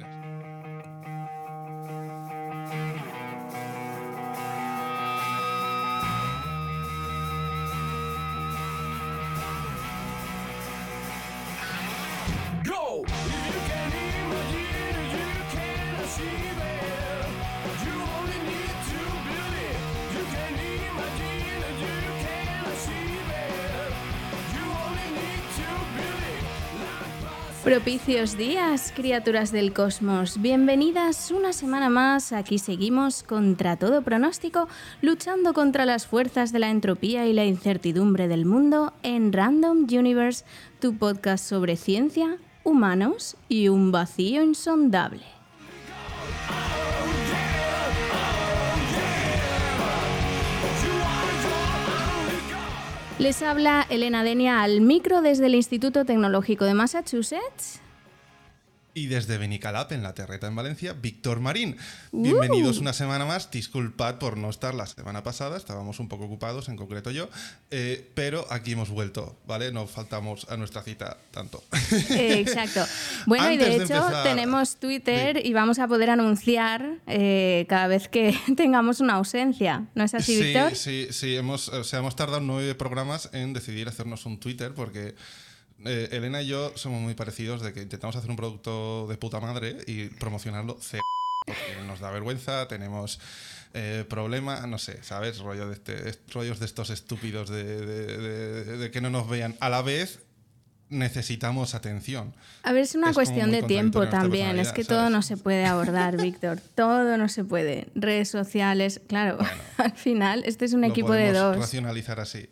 quieras. Propicios días, criaturas del cosmos. Bienvenidas una semana más. Aquí seguimos contra todo pronóstico, luchando contra las fuerzas de la entropía y la incertidumbre del mundo en Random Universe, tu podcast sobre ciencia, humanos y un vacío insondable. Les habla Elena Denia al micro desde el Instituto Tecnológico de Massachusetts. Y desde Benicalap, en la Terreta, en Valencia, Víctor Marín. Bienvenidos una semana más. Disculpad por no estar la semana pasada, estábamos un poco ocupados, en concreto yo, eh, pero aquí hemos vuelto, ¿vale? No faltamos a nuestra cita tanto. Exacto. Bueno, y de de hecho empezar- tenemos Twitter y vamos a poder anunciar eh, cada vez que tengamos una ausencia. ¿No es así, sí, Víctor? sí, sí, hemos, o sea, hemos tardado nueve programas en decidir hacernos un Twitter porque eh, Elena y yo somos muy parecidos de que intentamos hacer un producto de puta madre y promocionarlo cero. Porque nos da vergüenza, tenemos eh, problema, no sé, ¿sabes? Rollo de este, est- rollos de estos estúpidos de, de- de- de que no nos vean. A la vez necesitamos atención. A ver, es una Es cuestión de tiempo también. Es que todo no se puede abordar, Víctor. Todo no se puede. Redes sociales, claro. Al final, este es un Lo equipo de dos. Racionalizar así.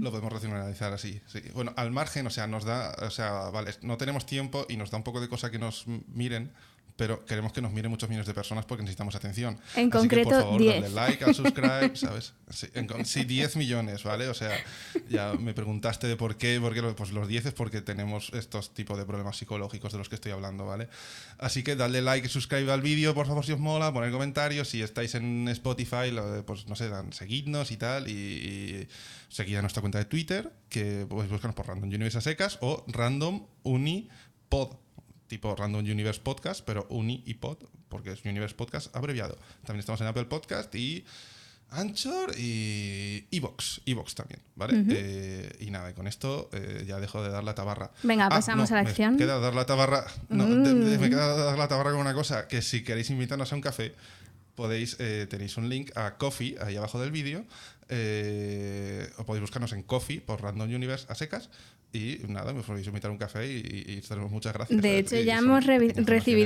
Lo podemos racionalizar así. sí. Bueno, al margen, o sea, nos da, o sea, vale, no tenemos tiempo y nos da un poco de cosa que nos miren, pero queremos que nos miren muchos millones de personas porque necesitamos atención. En Así que, concreto, por favor, 10. dadle like, al subscribe, ¿sabes? Sí, en con- sí, 10 millones, ¿vale? O sea, ya me preguntaste de por qué, porque pues los 10 es porque tenemos estos tipos de problemas psicológicos de los que estoy hablando, ¿vale? Así que dadle like subscribe al vídeo, por favor, si os mola, poner comentarios, si estáis en Spotify, pues no sé, dan, seguidnos y tal, y, y seguid a nuestra cuenta de Twitter, que podéis buscarnos por Random Universe a secas o Random Uni Pod, tipo Random Universe Podcast, pero Uni y Pod, porque es Universe Podcast abreviado. También estamos en Apple Podcast y Anchor y Evox, Evox también, ¿vale? Eh, y nada, y con esto eh, ya dejo de dar la tabarra. Venga, Ah, pasamos no, a la me acción. Mm. queda dar la tabarra, no, de- de- me queda dar la tabarra con una cosa, que si queréis invitarnos a un café, podéis, eh, tenéis un link a Coffee ahí abajo del vídeo, o podéis buscarnos en Coffee por Random Universe a secas, y nada, me podéis invitar a un café y, y, y os daremos muchas gracias. De Eh, hecho, ya hemos recibido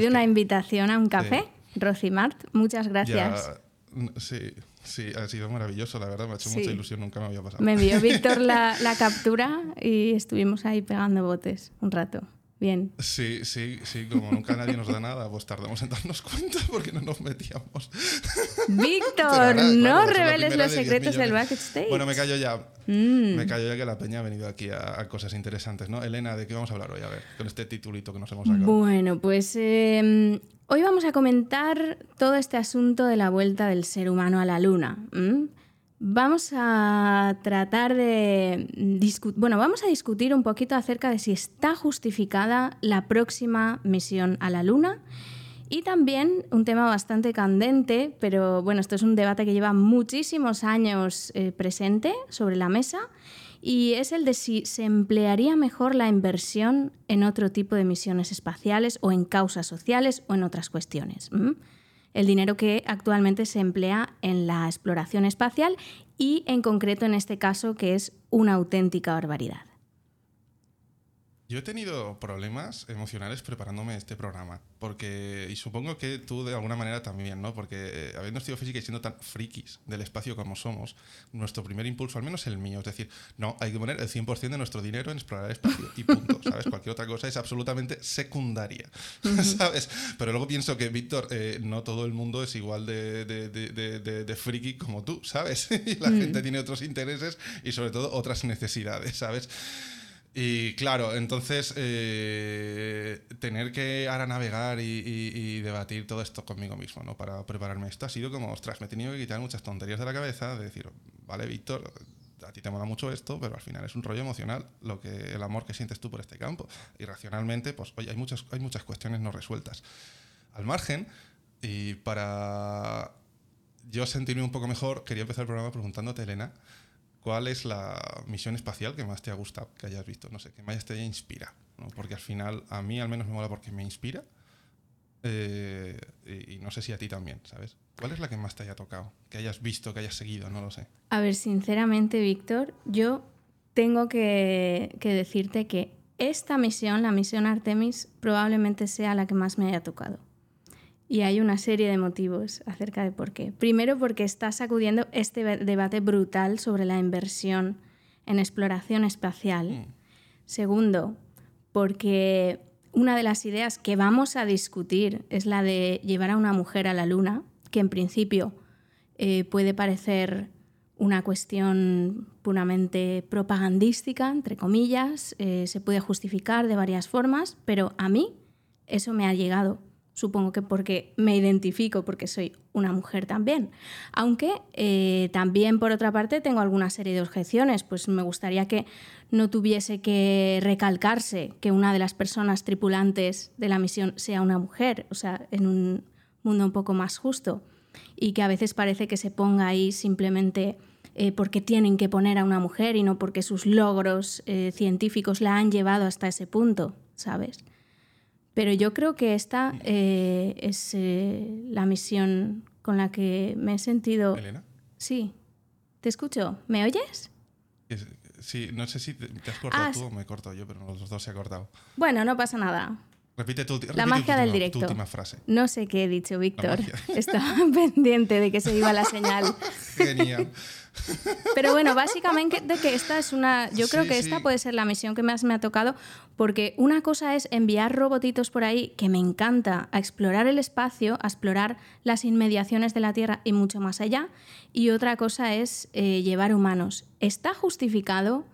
una donaciones invitación a un café. Rocimart, muchas que gracias. ya- n- sí, sí, ha sido maravilloso, la verdad, me ha hecho Sí. mucha ilusión, nunca me había pasado. Me envió Víctor la, la captura y estuvimos ahí pegando botes un rato. Bien. Sí, sí, sí, como nunca nadie nos da nada, pues tardamos en darnos cuenta porque no nos metíamos. Víctor, ahora, no reveles los de 10 secretos del backstage. Bueno, me callo ya. Mm. Me callo ya que la peña ha venido aquí a, a cosas interesantes, ¿no? Elena, ¿de qué vamos a hablar hoy? A ver, con este titulito que nos hemos sacado. Bueno, pues eh, hoy vamos a comentar todo este asunto de la vuelta del ser humano a la luna. ¿m? Vamos a tratar de discutir, bueno, vamos a discutir un poquito acerca de si está justificada la próxima misión a la luna. Y también un tema bastante candente, pero bueno, esto es un debate que lleva muchísimos años eh, presente sobre la mesa, y es el de si se emplearía mejor la inversión en otro tipo de misiones espaciales o en causas sociales o en otras cuestiones. El dinero que actualmente se emplea en la exploración espacial y en concreto en este caso que es una auténtica barbaridad. Yo he tenido problemas emocionales preparándome este programa, porque, y supongo que tú de alguna manera también, ¿no? Porque eh, habiendo estudiado física y siendo tan frikis del espacio como somos, nuestro primer impulso, al menos el mío, es decir, no, hay que poner el 100% de nuestro dinero en explorar el espacio y punto, ¿sabes? Cualquier otra cosa es absolutamente secundaria, ¿sabes? Pero luego pienso que, Víctor, eh, no todo el mundo es igual de, de, de, de- friki como tú, ¿sabes? y la gente tiene otros intereses y sobre todo otras necesidades, ¿sabes? Y claro, entonces eh, tener que ahora navegar y, debatir todo esto conmigo mismo, ¿no? Para prepararme esto ha sido como, ostras, me he tenido que quitar muchas tonterías de la cabeza, de decir, vale, Víctor, a ti te mola mucho esto, pero al final es un rollo emocional lo que el amor que sientes tú por este campo. Y racionalmente, pues, oye, hay muchas, hay muchas cuestiones no resueltas. al margen. Y para yo sentirme un poco mejor, quería empezar el programa preguntándote, Elena, ¿cuál es la misión espacial que más te ha gustado, que hayas visto? No sé, que más te haya inspirado. ¿no? Porque al final, a mí al menos me mola porque me inspira. eh, y, y no sé si a ti también, ¿sabes? ¿Cuál es la que más te haya tocado? Que hayas visto, que hayas seguido, no lo sé. A ver, sinceramente, Víctor, yo tengo que, que decirte que esta misión, la misión Artemis, probablemente sea la que más me haya tocado. Y hay una serie de motivos acerca de por qué. Primero, porque está sacudiendo este debate brutal sobre la inversión en exploración espacial. Mm. Segundo, porque una de las ideas que vamos a discutir es la de llevar a una mujer a la Luna, que en principio eh, puede parecer una cuestión puramente propagandística, entre comillas, eh, se puede justificar de varias formas, pero a mí eso me ha llegado. Supongo que porque me identifico, porque soy una mujer también. Aunque eh, también, por otra parte, tengo alguna serie de objeciones. Pues me gustaría que no tuviese que recalcarse que una de las personas tripulantes de la misión sea una mujer, o sea, en un mundo un poco más justo. Y que a veces parece que se ponga ahí simplemente eh, porque tienen que poner a una mujer y no porque sus logros eh, científicos la han llevado hasta ese punto, ¿sabes? Pero yo creo que esta eh, es eh, la misión con la que me he sentido... Elena. Sí, te escucho. ¿Me oyes? Es- sí, no sé si te, te has cortado Ah, tú o me he cortado yo, pero los dos se ha cortado. Bueno, no pasa nada. Repite tu, repite La tu magia del última- directo. Tu última frase. No sé qué he dicho, Víctor. Estaba pendiente de que se iba la señal. Genial. Pero bueno, básicamente de que esta es una. Yo creo Sí, que esta sí. puede ser la misión que más me ha tocado, porque una cosa es enviar robotitos por ahí, que me encanta, a explorar el espacio, a explorar las inmediaciones de la Tierra y mucho más allá, y otra cosa es eh, llevar humanos. ¿Está justificado?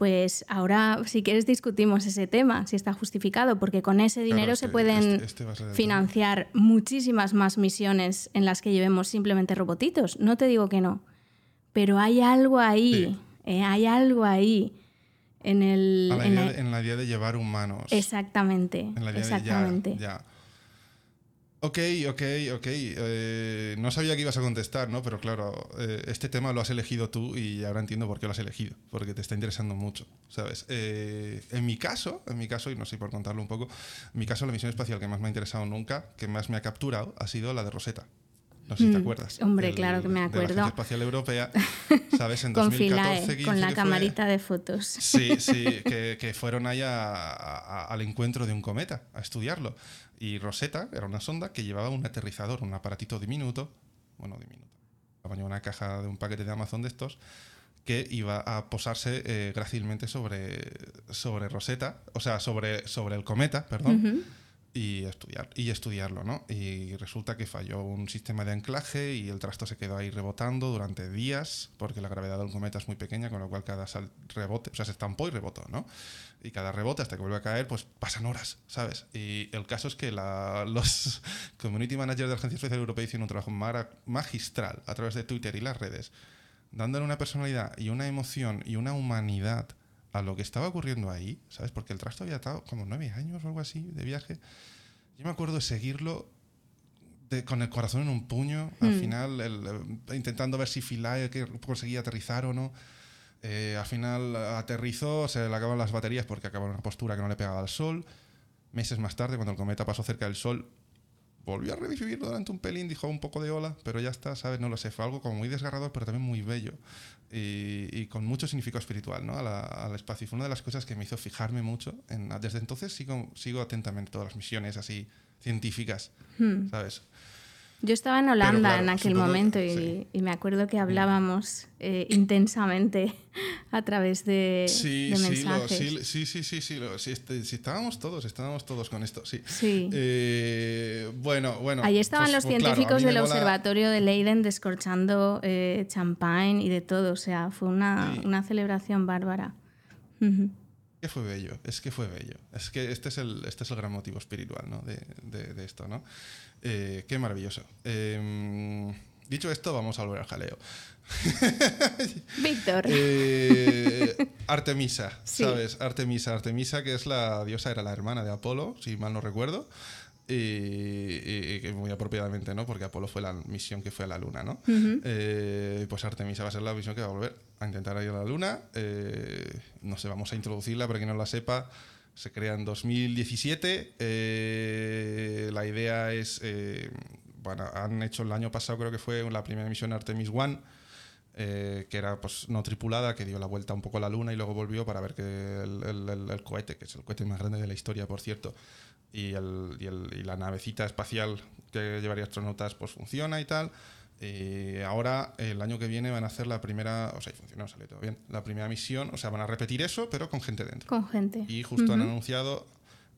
Pues ahora, si quieres, discutimos ese tema, si está justificado, porque con ese dinero se pueden este- este tema. financiar muchísimas más misiones en las que llevemos simplemente robotitos. No te digo que no, pero hay algo ahí, Sí. eh, hay algo ahí en el... La en idea la- de- en la idea de llevar humanos. Exactamente, En la idea exactamente. de ya, ya. Ok, ok, ok. eh, no sabía que ibas a contestar, ¿no? Pero claro, eh, este tema lo has elegido tú y ahora entiendo por qué lo has elegido. Porque te está interesando mucho, ¿sabes? Eh, en mi caso, en mi caso, y no sé por contarlo un poco, en mi caso la misión espacial que más me ha interesado nunca, que más me ha capturado, ha sido la de Rosetta. No sé si te Mm, acuerdas. hombre, claro que me de la acuerdo. Agencia Espacial Europea, ¿sabes? En Con 2014, Filae, 15 con la que fue. camarita de fotos. Sí, sí, que, que fueron ahí a- a- al encuentro de un cometa, a estudiarlo. Y Rosetta era una sonda que llevaba un aterrizador, un aparatito diminuto, bueno, diminuto, tamaño una caja de un paquete de Amazon de estos, que iba a posarse eh, grácilmente sobre, sobre Rosetta, o sea, sobre, sobre el cometa, perdón, Ujú. Y, estudiar, y estudiarlo, ¿no? Y resulta que falló un sistema de anclaje y el trasto se quedó ahí rebotando durante días, porque la gravedad del cometa es muy pequeña, con lo cual cada sal- rebote, o sea, se estampó y rebotó, ¿no? Y cada rebote hasta que vuelve a caer, pues pasan horas, ¿sabes? Y el caso es que la- los community managers de la Agencia Espacial Europea hicieron un trabajo magistral a través de Twitter y las redes, dándole una personalidad y una emoción y una humanidad a lo que estaba ocurriendo ahí, ¿sabes? Porque el trasto había estado como nueve años o algo así de viaje. Yo me acuerdo de seguirlo de- con el corazón en un puño, al Hmm. final el- eh, intentando ver si Philae conseguía aterrizar o no. Eh, al final aterrizó, se le acaban las baterías porque acabó en una postura que no le pegaba al sol. Meses más tarde, cuando el cometa pasó cerca del sol, volvió a revivirlo durante un pelín, dijo un poco de ola, pero ya está, ¿sabes? No lo sé, fue algo como muy desgarrador, pero también muy bello y, y con mucho significado espiritual ¿no? la- al espacio. Y fue una de las cosas que me hizo fijarme mucho. En, desde entonces sigo, sigo atentamente todas las misiones así científicas, Hmm. ¿sabes? Yo estaba en Holanda claro, en aquel supongo- momento y, sí. y me acuerdo que hablábamos eh, intensamente a través de, Sí, de sí, lo- mensajes. sí, sí, sí, sí, sí, lo- sí, este- sí, estábamos todos, estábamos todos con esto, sí. Sí. Eh, bueno, bueno. Ahí estaban pues- los pues claro, científicos me del mola- observatorio de Leiden descorchando eh, champagne y de todo. O sea, fue una, una celebración bárbara. Que fue bello, es que fue bello. Es que este es el, este es el gran motivo espiritual ¿no? de, de- de esto, ¿no? Eh, qué maravilloso. Eh, dicho esto, vamos a volver al jaleo. Víctor. Eh, Artemisa, Sí. ¿sabes? Artemisa, Artemisa, que es la diosa, era la hermana de Apolo, si mal no recuerdo. y, y- y muy apropiadamente, ¿no? Porque Apolo fue la misión que fue a la Luna, ¿no? Eh, pues Artemisa va a ser la misión que va a volver a intentar ir a la Luna. Eh, no sé, vamos a introducirla para quien no la sepa. Se crea en 2017. Eh, la idea es, eh, bueno, han hecho el año pasado, creo que fue la primera misión Artemis One, eh, que era pues no tripulada, que dio la vuelta un poco a la Luna y luego volvió para ver que el, cohete, que es el cohete más grande de la historia, por cierto, y, el- y y la navecita espacial que llevaría astronautas, pues funciona y tal. Y ahora, el año que viene, van a hacer la primera, o sea, y funcionó, salió todo bien, la primera misión, o sea, van a repetir eso, pero con gente dentro. Con gente. Y justo han anunciado,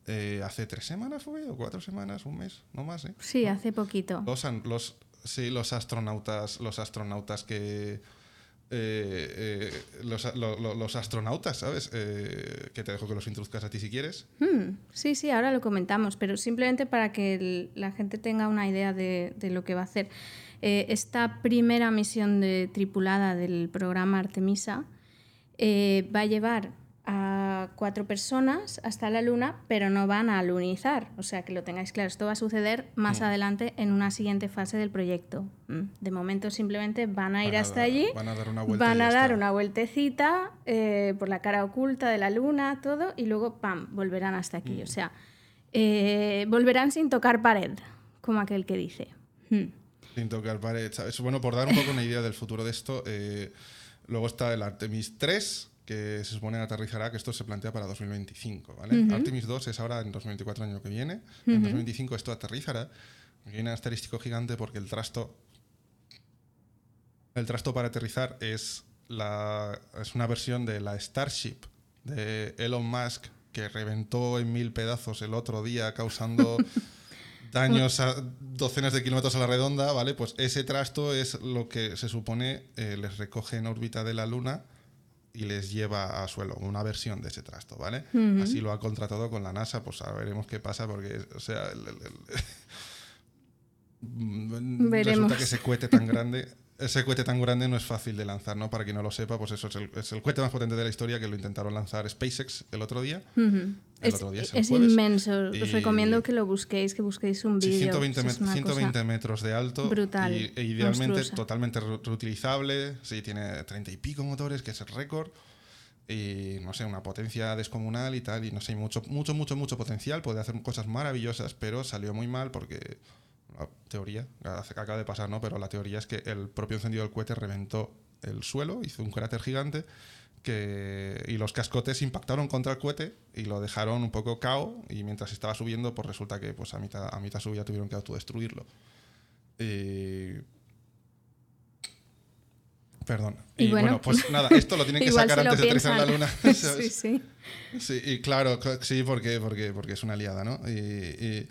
eh, hace tres semanas fue, o cuatro semanas, un mes, no más, ¿eh? Sí, hace poquito. Los, los, sí, los astronautas, los astronautas que... eh, eh, los, lo- lo- los astronautas, ¿sabes? Eh, que te dejo que los introduzcas a ti si quieres. Hmm, sí, sí, ahora lo comentamos, pero simplemente para que el- la gente tenga una idea de, de lo que va a hacer. Eh, esta primera misión de, tripulada del programa Artemisa eh, va a llevar a cuatro personas hasta la Luna, pero no van a alunizar. O sea, que lo tengáis claro. Esto va a suceder más Mm. adelante en una siguiente fase del proyecto. Mm. De momento simplemente van a ir Van hasta allí, van a dar una van a dar vueltecita eh, por la cara oculta de la Luna, todo, y luego, ¡pam!, volverán hasta aquí. Mm. O sea, eh, volverán sin tocar pared, como aquel que dice. Sin tocar pared, ¿sabes? Bueno, por dar un poco una idea del futuro de esto, eh, luego está el Artemis 3, que se supone aterrizará, que esto se plantea para 2025, ¿vale? Artemis 2 es ahora en 2024, año que viene. En 2025 esto aterrizará. Hay un asterístico gigante porque el trasto... El trasto para aterrizar es, la, es una versión de la Starship de Elon Musk que reventó en mil pedazos el otro día causando daños a docenas de kilómetros a la redonda, ¿vale? Pues ese trasto es lo que se supone eh, les recoge en órbita de la Luna y les lleva a suelo, una versión de ese trasto, ¿vale? Así lo ha contratado con la NASA, pues a veremos qué pasa, porque, o sea, el- el- resulta que ese cohete tan grande, ese cohete tan grande no es fácil de lanzar, ¿no? Para quien no lo sepa, pues eso es el, es cohete más potente de la historia que lo intentaron lanzar SpaceX el otro día. Ujú. El Es, otro día es es jueves. inmenso. Os recomiendo que lo busquéis, que busquéis un Sí, vídeo. 120, Es una 120 cosa- metros de alto. brutal, Y, e idealmente monstruosa. totalmente re- reutilizable. Sí, tiene 30 y pico motores, que es el récord. Y no sé, una potencia descomunal y tal. Y no sé, mucho, mucho, mucho, mucho potencial. Puede hacer cosas maravillosas, pero salió muy mal porque. La teoría, acaba de pasar, ¿no? Pero la teoría es que el propio encendido del cohete reventó el suelo, hizo un cráter gigante. Que, y los cascotes impactaron contra el cohete y lo dejaron un poco cao y mientras estaba subiendo pues resulta que pues a mitad, a mitad subida tuvieron que autodestruirlo. Y- Perdón. Y Y, bueno, bueno, pues nada, esto lo tienen que sacar antes de aterrizar en la luna. sí, sí. Sí, y claro, cl- sí, porque, porque, porque es una liada, ¿no? Y, y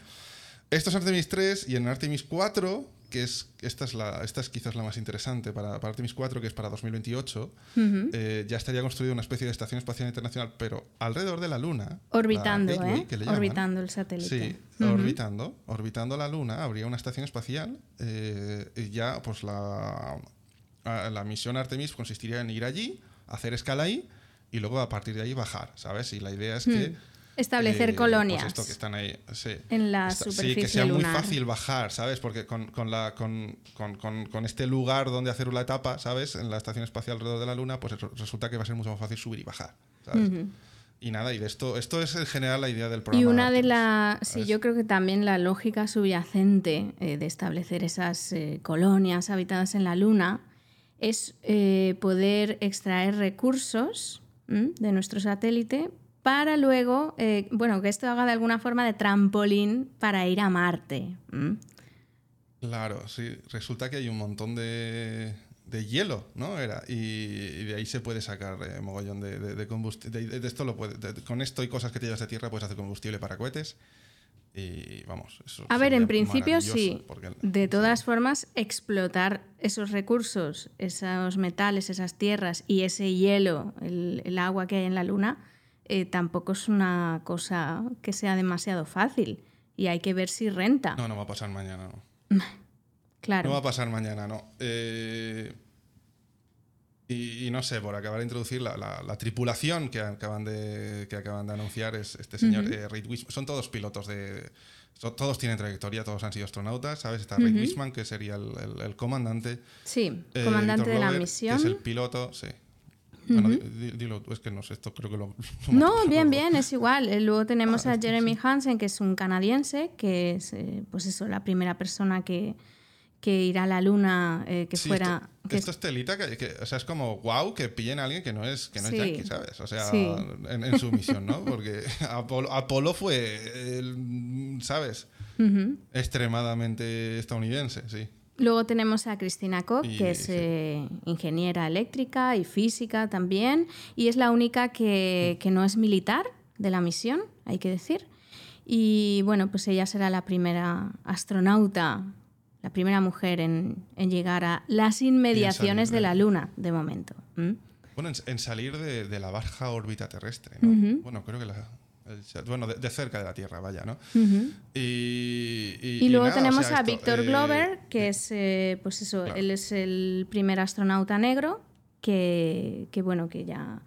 esto es Artemis 3 y en Artemis 4, que es esta es, la, esta es quizás la más interesante para, para Artemis 4, que es para 2028, Ujú. eh, ya estaría construida una especie de estación espacial internacional, pero alrededor de la Luna. Orbitando, la Gateway, ¿eh? que le llaman. Orbitando el satélite. Sí, orbitando, orbitando la Luna, habría una estación espacial eh, y ya pues la, la misión Artemis consistiría en ir allí, hacer escala ahí y luego a partir de ahí bajar, ¿sabes? Y la idea es que... Establecer eh, colonias. Pues esto que están ahí, sí. En la Está- Sí, superficie que sea muy fácil bajar, ¿sabes? Porque con, con la, con, con- con- este lugar donde hacer la etapa, ¿sabes? En la estación espacial alrededor de la Luna, pues re- resulta que va a ser mucho más fácil subir y bajar, ¿sabes? Y nada, y de esto, esto es en general la idea del programa. Y una de las, sí, yo creo que también la lógica subyacente eh, de establecer esas eh, colonias habitadas en la Luna es eh, poder extraer recursos ¿m? de nuestro satélite para luego, eh, bueno, que esto haga de alguna forma de trampolín para ir a Marte. Claro, sí. Resulta que hay un montón de, de hielo, ¿no? Era. Y, y de ahí se puede sacar eh, mogollón de, de, de combustible. De, esto lo puede, de- con esto y cosas que te llevas de tierra puedes hacer combustible para cohetes. Y vamos, eso A ver, en principio sí. porque- De todas formas, explotar esos recursos, esos metales, esas tierras y ese hielo, el, el agua que hay en la Luna, eh, tampoco es una cosa que sea demasiado fácil. Y hay que ver si renta. No, no va a pasar mañana, no. claro. No va a pasar mañana, no. Eh, Y, y no sé, por acabar de introducir la, la- la tripulación que acaban de, que acaban de anunciar es este señor eh, Reid Wiseman. Son todos pilotos de. todos tienen trayectoria, todos han sido astronautas, ¿sabes? Está Reid Wiseman, que sería el, el- el comandante. Sí, eh, comandante Víctor de la misión. Que es el piloto, sí. Bueno, dilo, es que no sé, esto creo que lo. lo No, bien, bien, es igual. Eh, Luego tenemos Ah, a Jeremy Hansen, que es un canadiense, que es, eh, pues eso, la primera persona que, que irá a la luna, eh, que Sí, fuera... Esto, que esto es telita, que, que- o sea, es como wow que pillen a alguien que no es, que no Sí. es yankee, ¿sabes? O sea, en, en su misión, ¿no? Porque Apolo, Apolo fue, el, ¿sabes? Extremadamente estadounidense, sí. Luego tenemos a Cristina Koch, Y- que es sí. eh, ingeniera eléctrica y física también, y es la única que, que no es militar de la misión, hay que decir. Y bueno, pues ella será la primera astronauta, la primera mujer en, en llegar a las inmediaciones de la Luna, de momento. ¿Mm? Bueno, en, en salir de, de la baja órbita terrestre, ¿no? Bueno, creo que la... bueno, de, de cerca de la Tierra, vaya, ¿no? Y, y- Y y luego nada, o tenemos sea, a Víctor eh, Glover, que es, eh, pues eso, claro. él es el primer astronauta negro que, que, bueno, que ya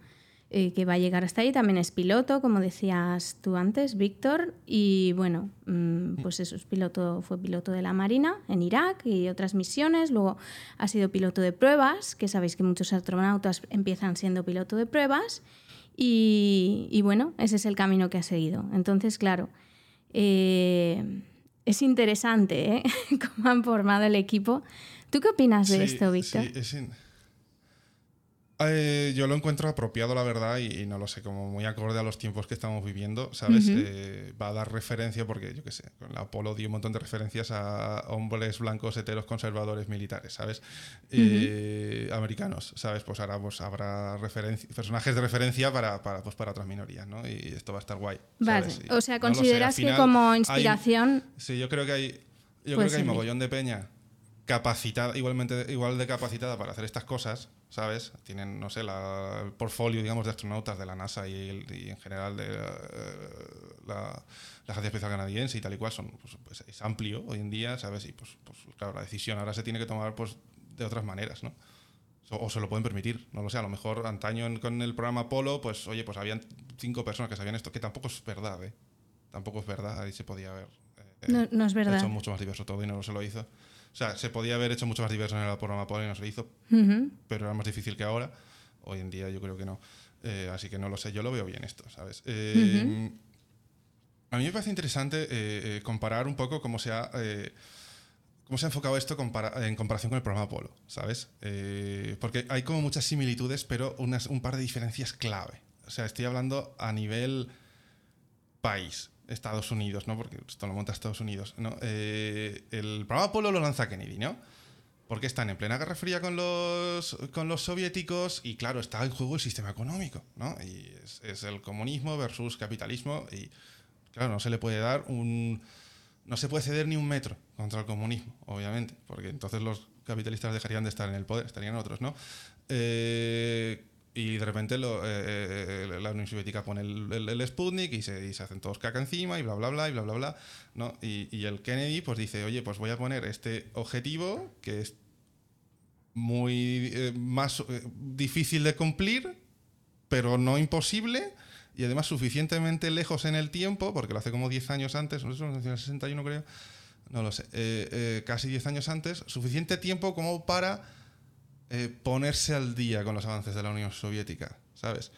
eh, que va a llegar hasta ahí. También es piloto, como decías tú antes, Víctor. Y bueno, mm, pues eso, es piloto, fue piloto de la Marina en Irak y otras misiones. Luego ha sido piloto de pruebas, que sabéis que muchos astronautas empiezan siendo piloto de pruebas. Y, y bueno, ese es el camino que ha seguido. Entonces, claro, eh, es interesante ¿eh? cómo han formado el equipo. ¿Tú qué opinas de Sí, esto, Víctor? sí, es in- Eh, yo lo encuentro apropiado, la verdad, y, y no lo sé, como muy acorde a los tiempos que estamos viviendo, ¿sabes? Eh, va a dar referencia, porque yo qué sé, con la Apolo dio un montón de referencias a hombres blancos, heteros, conservadores, militares, ¿sabes? Eh, Americanos, ¿sabes? Pues ahora pues, habrá personajes de referencia para, para, pues, para otras minorías, ¿no? Y esto va a estar guay. Vale, o sea, no consideras final que como hay- inspiración... Sí, yo creo que hay, yo Puede creo que hay mogollón de peña capacitada, igualmente, igual de capacitada para hacer estas cosas, ¿sabes? Tienen, no sé, la- el portfolio, digamos, de astronautas de la NASA y, el- y en general de la, la- la Agencia Espacial Canadiense y tal y cual, son, pues, pues, es amplio hoy en día, ¿sabes? Y pues, pues, claro, la decisión ahora se tiene que tomar pues, de otras maneras, ¿no? O, o se lo pueden permitir, no lo sé, a lo mejor antaño en- con el programa Apolo, pues oye, pues habían cinco personas que sabían esto, que tampoco es verdad, ¿eh? Tampoco es verdad, ahí se podía haber eh, No, no es verdad. hecho mucho más diverso todo y no se lo hizo. O sea, se podía haber hecho mucho más diverso en el programa Apolo y no se hizo, pero era más difícil que ahora. Hoy en día yo creo que no. Eh, así que no lo sé, yo lo veo bien esto, ¿sabes? Eh, A mí me parece interesante eh, eh, comparar un poco cómo se ha... ¿Cómo se ha enfocado esto compara- en comparación con el programa Apolo? ¿Sabes? Porque hay como muchas similitudes, pero unas, un par de diferencias clave. O sea, estoy hablando a nivel país, Estados Unidos, ¿no? Porque esto lo monta Estados Unidos, ¿no? Eh, el programa Apolo lo lanza Kennedy, ¿no? Porque están en plena Guerra Fría con los, con los soviéticos y, claro, está en juego el sistema económico, ¿no? Y es, es el comunismo versus capitalismo y, claro, no se le puede dar un... No se puede ceder ni un metro contra el comunismo, obviamente, porque entonces los capitalistas dejarían de estar en el poder, estarían otros, ¿no? Eh, y de repente lo- eh, eh, la Unión Soviética pone el, el- Sputnik y se, hacen todos caca encima y bla, bla, bla, y bla, bla, bla, ¿no? Y, y el Kennedy pues dice, oye, pues voy a poner este objetivo que es muy eh, más eh, difícil de cumplir, pero no imposible, y además suficientemente lejos en el tiempo, porque lo hace como 10 años antes, no sé, en el 61 creo, no lo sé, eh, eh, casi 10 años antes, suficiente tiempo como para eh, ponerse al día con los avances de la Unión Soviética, ¿sabes?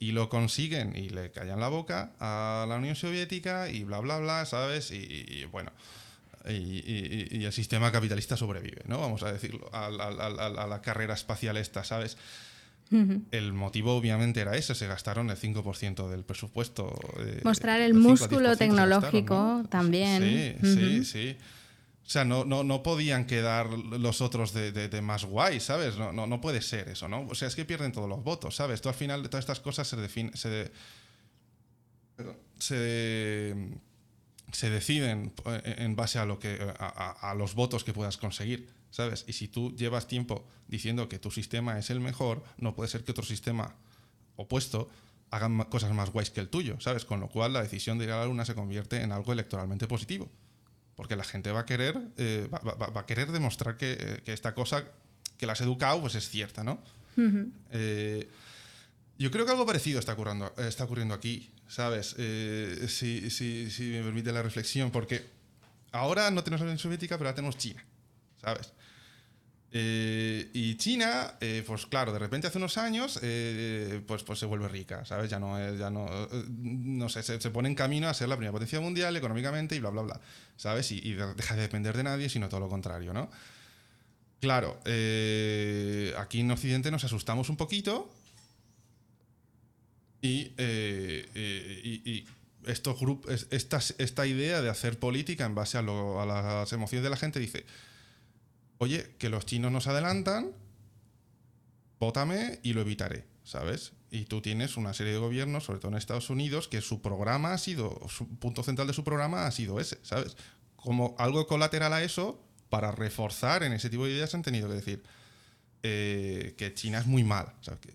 Y lo consiguen y le callan la boca a la Unión Soviética y bla, bla, bla, ¿sabes? Y, y- bueno, y, y- y el sistema capitalista sobrevive, ¿no? Vamos a decirlo, a, la- a la- a la carrera espacial esta, ¿sabes? El motivo obviamente era ese, se gastaron el 5% del presupuesto. eh, Mostrar el del 5 al músculo 10% se gastaron, tecnológico ¿no? también. Sí, sí, Ujú. sí. O sea, no, no, no podían quedar los otros de, de- más guay, ¿sabes? No, no, no puede ser eso, ¿no? O sea, es que pierden todos los votos, ¿sabes? Tú al final todas estas cosas se define, se, se, se deciden en base a lo que a, a- a los votos que puedas conseguir, ¿sabes? Y si tú llevas tiempo diciendo que tu sistema es el mejor, no puede ser que otro sistema opuesto hagan cosas más guays que el tuyo, ¿sabes? Con lo cual la decisión de ir a la luna se convierte en algo electoralmente positivo. Porque la gente va a querer, eh, va, va- va a querer demostrar que, eh, que esta cosa que la has educado pues es cierta, ¿no? Eh, yo creo que algo parecido está ocurriendo, está ocurriendo aquí, ¿sabes? Eh, si, si- si me permite la reflexión, porque ahora no tenemos la Unión Soviética, pero ahora tenemos China, ¿sabes? Eh, y China, eh, pues claro, de repente hace unos años, eh, pues, pues se vuelve rica, ¿sabes? Ya no, ya no, no sé, se, pone en camino a ser la primera potencia mundial económicamente y bla, bla, bla, ¿sabes? Y, y de- deja de depender de nadie, sino todo lo contrario, ¿no? Claro, aquí en Occidente nos asustamos un poquito y, y- y estos grup- es- esta, esta idea de hacer política en base a, lo- a las emociones de la gente dice, oye, que los chinos nos adelantan, vótame y lo evitaré, ¿sabes? Y tú tienes una serie de gobiernos, sobre todo en Estados Unidos, que su programa ha sido, su punto central de su programa ha sido ese, ¿sabes? Como algo colateral a eso, para reforzar en ese tipo de ideas han tenido que decir eh, que China es muy mala, que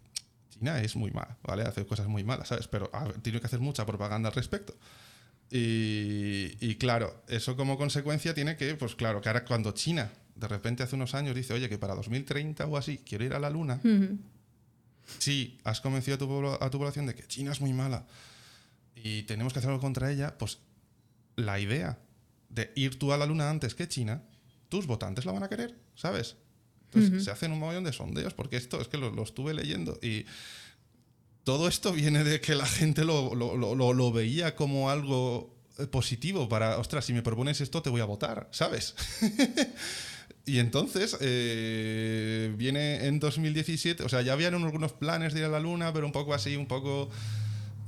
China es muy mala, ¿vale? Hace cosas muy malas, ¿sabes? Pero a ver, tiene que hacer mucha propaganda al respecto. Y, y claro, eso como consecuencia tiene que, pues claro, que ahora cuando China de repente hace unos años dice, oye, que para 2030 o así quiero ir a la Luna, Ujú. si has convencido a tu, a tu población de que China es muy mala y tenemos que hacer algo contra ella, pues la idea de ir tú a la Luna antes que China, tus votantes la van a querer, ¿sabes? Entonces se hacen un montón de sondeos, porque esto es que lo, lo estuve leyendo y todo esto viene de que la gente lo, lo- lo- lo- lo veía como algo eh, positivo para, ostras, si me propones esto te voy a votar, ¿sabes? Y entonces eh, viene en 2017, o sea, ya habían algunos planes de ir a la Luna, pero un poco así, un poco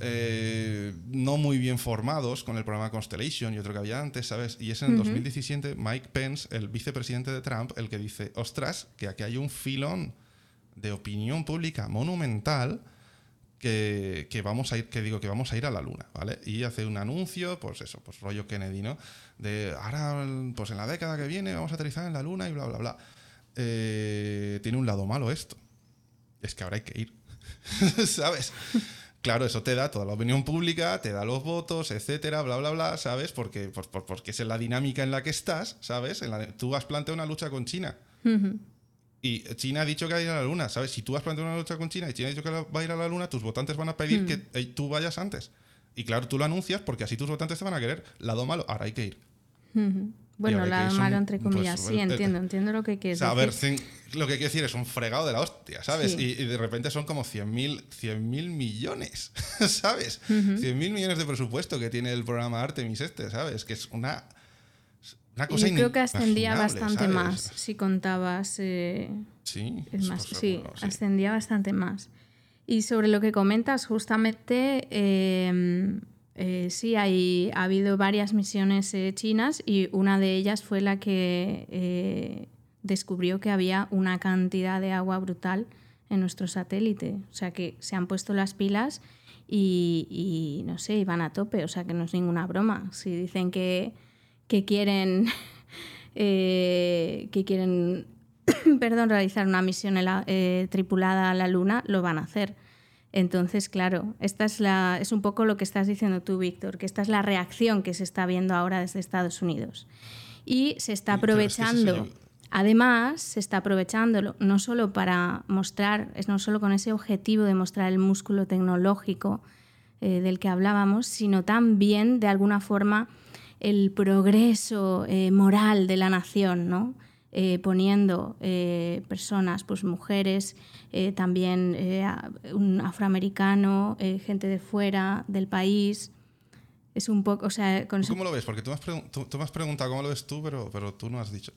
eh, no muy bien formados con el programa Constellation y otro que había antes, ¿sabes? Y es en el 2017 Mike Pence, el vicepresidente de Trump, el que dice, ostras, que aquí hay un filón de opinión pública monumental que, que vamos a ir, que digo que vamos a ir a la luna, ¿vale? Y hace un anuncio, pues eso, pues rollo Kennedy, ¿no? De ahora, pues en la década que viene vamos a aterrizar en la luna y bla, bla, bla. Eh, tiene un lado malo esto. Es que ahora hay que ir. ¿Sabes? Claro, eso te da toda la opinión pública, te da los votos, etcétera, bla, bla, bla, ¿sabes? Porque, pues, por- porque es la dinámica en la que estás, ¿sabes? En la- tú has planteado una lucha con China. Y China ha dicho que va a ir a la luna, ¿sabes? Si tú has planteado una lucha con China y China ha dicho que va a ir a la luna, tus votantes van a pedir Hmm. que eh, tú vayas antes. Y claro, tú lo anuncias porque así tus votantes te van a querer. Lado malo, ahora hay que ir. Bueno, lado son, malo entre pues, comillas, sí, eh, entiendo, entiendo lo que O quieres sea, a ver, decir. lo que quiero decir es un fregado de la hostia, ¿sabes? Sí. Y, y de repente son como 100.000 mil millones, ¿sabes? 100.000 millones de presupuesto que tiene el programa Artemis este, ¿sabes? Que es una, una cosa Yo creo que ascendía bastante ¿sabes? más si contabas. eh, Sí, es más, sí, bueno, sí. ascendía bastante más. Y sobre lo que comentas, justamente, eh, eh, sí, hay, ha habido varias misiones eh, chinas y una de ellas fue la que eh, descubrió que había una cantidad de agua brutal en nuestro satélite. O sea que se han puesto las pilas y, y, no sé, y van a tope. O sea que no es ninguna broma. Si dicen que, que quieren. eh, que quieren perdón, realizar una misión la- eh, tripulada a la Luna, lo van a hacer. Entonces, claro, esta es, la, es un poco lo que estás diciendo tú, Víctor, que esta es la reacción que se está viendo ahora desde Estados Unidos. Y se está aprovechando, además, se está aprovechando no solo para mostrar, es no solo con ese objetivo de mostrar el músculo tecnológico eh, del que hablábamos, sino también, de alguna forma, el progreso eh, moral de la nación, ¿no? Eh, poniendo eh, personas, pues mujeres, eh, también eh, un afroamericano, eh, gente de fuera del país. Es un poco, o sea, con ¿Tú ese- ¿Cómo lo ves? Porque tú me has, tú- tú me has preguntado cómo lo ves tú, pero, pero tú no has dicho.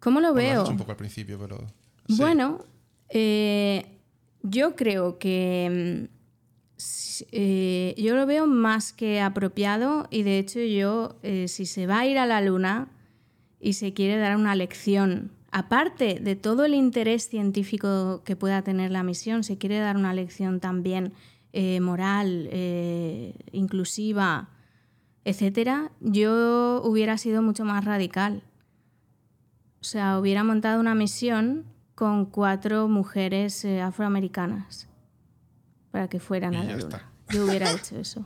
¿Cómo lo Bueno, lo has veo? dicho un poco al principio, pero. sí. Bueno, yo creo que mm, eh, yo lo veo más que apropiado y de hecho yo, eh, si se va a ir a la luna y se quiere dar una lección, aparte de todo el interés científico que pueda tener la misión, se quiere dar una lección también eh, moral, inclusiva, etcétera, yo hubiera sido mucho más radical. O sea, hubiera montado una misión con cuatro mujeres afroamericanas para que fueran a ya la luna. está. Yo hubiera hecho eso.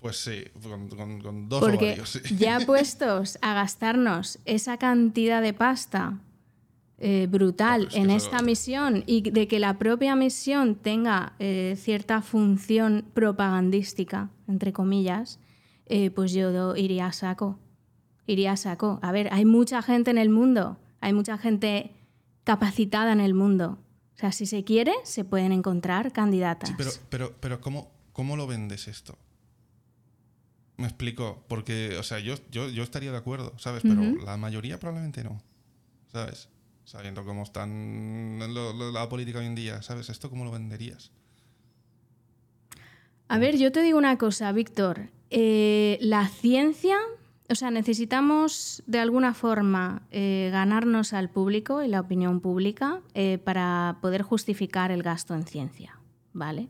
Pues sí, con, con- con dos Porque ovarios, sí. ya puestos a gastarnos esa cantidad de pasta eh, brutal Claro, en esta misión y de que la propia misión tenga eh, cierta función propagandística, entre comillas, eh, pues yo iría a saco. Iría a saco. A ver, hay mucha gente en el mundo, hay mucha gente capacitada en el mundo. O sea, si se quiere, se pueden encontrar candidatas. Sí, pero, pero, pero ¿cómo, ¿cómo lo vendes esto? Me explico, porque, o sea, yo, yo, yo estaría de acuerdo, ¿sabes? Pero la mayoría probablemente no, ¿sabes? Sabiendo cómo están lo- lo- la política hoy en día, ¿sabes? ¿Esto cómo lo venderías? A ver, yo te digo una cosa, Víctor. Eh, la ciencia, o sea, necesitamos de alguna forma eh, ganarnos al público y la opinión pública eh, para poder justificar el gasto en ciencia, ¿vale?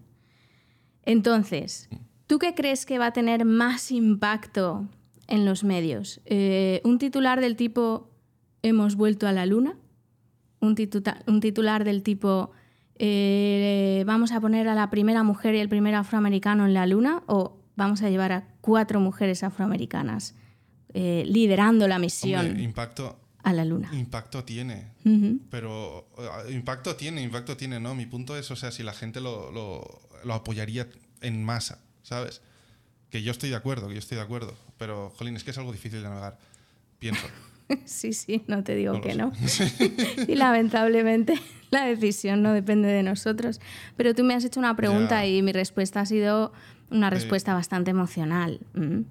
Entonces, ¿tú qué crees que va a tener más impacto en los medios? Eh, ¿Un titular del tipo hemos vuelto a la luna? ¿Un, un titular del tipo vamos a poner a la primera mujer y el primer afroamericano en la luna? ¿O vamos a llevar a cuatro mujeres afroamericanas eh, liderando la misión Hombre, impacto, a la luna? impacto tiene, pero eh, impacto tiene, impacto tiene, ¿no? Mi punto es, o sea, si la gente lo, lo, lo apoyaría en masa, ¿sabes? Que yo estoy de acuerdo, que yo estoy de acuerdo, pero, jolín, es que es algo difícil de navegar, pienso. Sí, sí, no te digo No que no. y lamentablemente la decisión no depende de nosotros. Pero tú me has hecho una pregunta Ya. y mi respuesta ha sido una respuesta bastante emocional. Mm.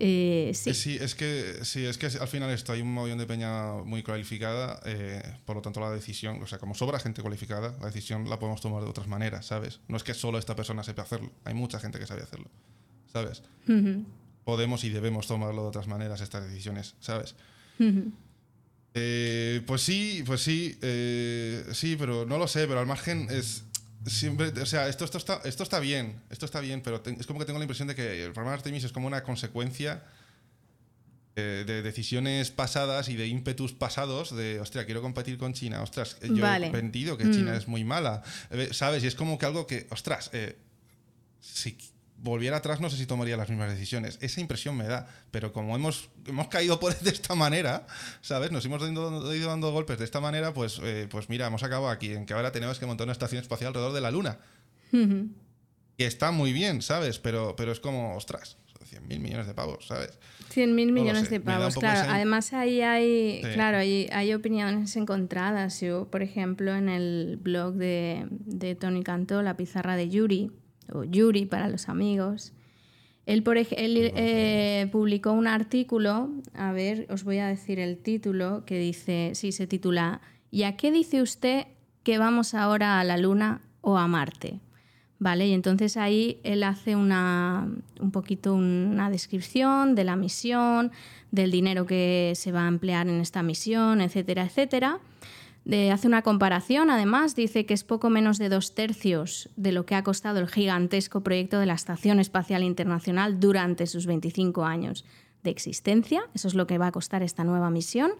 Eh, sí. Eh, Sí, es que, sí, es que al final esto hay un montón de peña muy cualificada, eh, por lo tanto la decisión, o sea, como sobra gente cualificada, la decisión la podemos tomar de otras maneras, ¿sabes? No es que solo esta persona sepa hacerlo, hay mucha gente que sabe hacerlo, ¿sabes? Podemos y debemos tomarlo de otras maneras estas decisiones, ¿sabes? Eh, pues sí, pues sí, sí, pero no lo sé, pero al margen es siempre, o sea, esto, esto, está, esto está bien, esto está bien, pero te- es como que tengo la impresión de que el programa Artemis es como una consecuencia eh, de decisiones pasadas y de ímpetus pasados de, hostia, quiero competir con China, ostras, yo Vale. he vendido que Mm. China es muy mala, eh, ¿sabes? Y es como que algo que, ostras, eh, si volviera atrás no sé si tomaría las mismas decisiones. Esa impresión me da, pero como hemos, hemos caído por de esta manera, ¿sabes? Nos hemos ido, ido dando golpes de esta manera, pues, eh, pues mira, hemos acabado aquí, en que ahora tenemos que montar una estación espacial alrededor de la Luna. Que está muy bien, ¿sabes? Pero, pero es como, ostras, 100 mil millones de pavos, ¿sabes? 100 mil No lo millones sé, de pavos, claro. esa- Además ahí hay, Sí. claro, hay, hay opiniones encontradas. Yo, por ejemplo, en el blog de, de Tony Cantó, La pizarra de Yuri, o Yuri para los amigos, él, por ej- él eh, publicó un artículo, a ver, os voy a decir el título, que dice, sí, se titula, ¿Y a qué dice usted que vamos ahora a la Luna o a Marte? ¿Vale? Y entonces ahí él hace una, un poquito una descripción de la misión, del dinero que se va a emplear en esta misión, etcétera, etcétera. Hace una comparación, además, dice que es poco menos de dos tercios de lo que ha costado el gigantesco proyecto de la Estación Espacial Internacional durante sus 25 años de existencia. Eso es lo que va a costar esta nueva misión.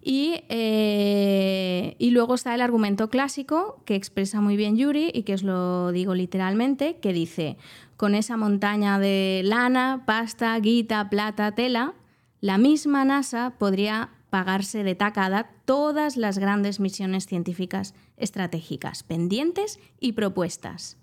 Y, eh, y luego está el argumento clásico que expresa muy bien Yuri y que os lo digo literalmente, que dice, con esa montaña de lana, pasta, guita, plata, tela, la misma NASA podría pagarse de tacada todas las grandes misiones científicas estratégicas pendientes y propuestas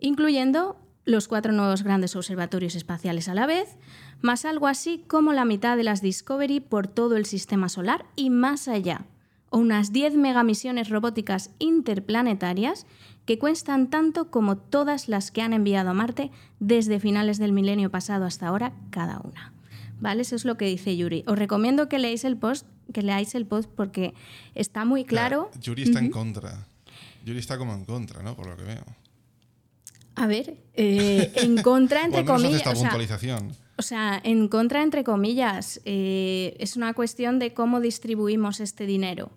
incluyendo los cuatro nuevos grandes observatorios espaciales a la vez, más algo así como la mitad de las Discovery por todo el sistema solar y más allá, o unas 10 megamisiones robóticas interplanetarias que cuestan tanto como todas las que han enviado a Marte desde finales del milenio pasado hasta ahora cada una. ¿Vale? Eso es lo que dice Yuri. Os recomiendo que leáis el post, que leáis el post porque está muy claro. Yuri está en contra. Yuri está como en contra, ¿no? Por lo que veo. A ver, eh, en contra, entre hace comillas. esta o sea, puntualización. O sea, en contra, entre comillas, eh, es una cuestión de cómo distribuimos este dinero.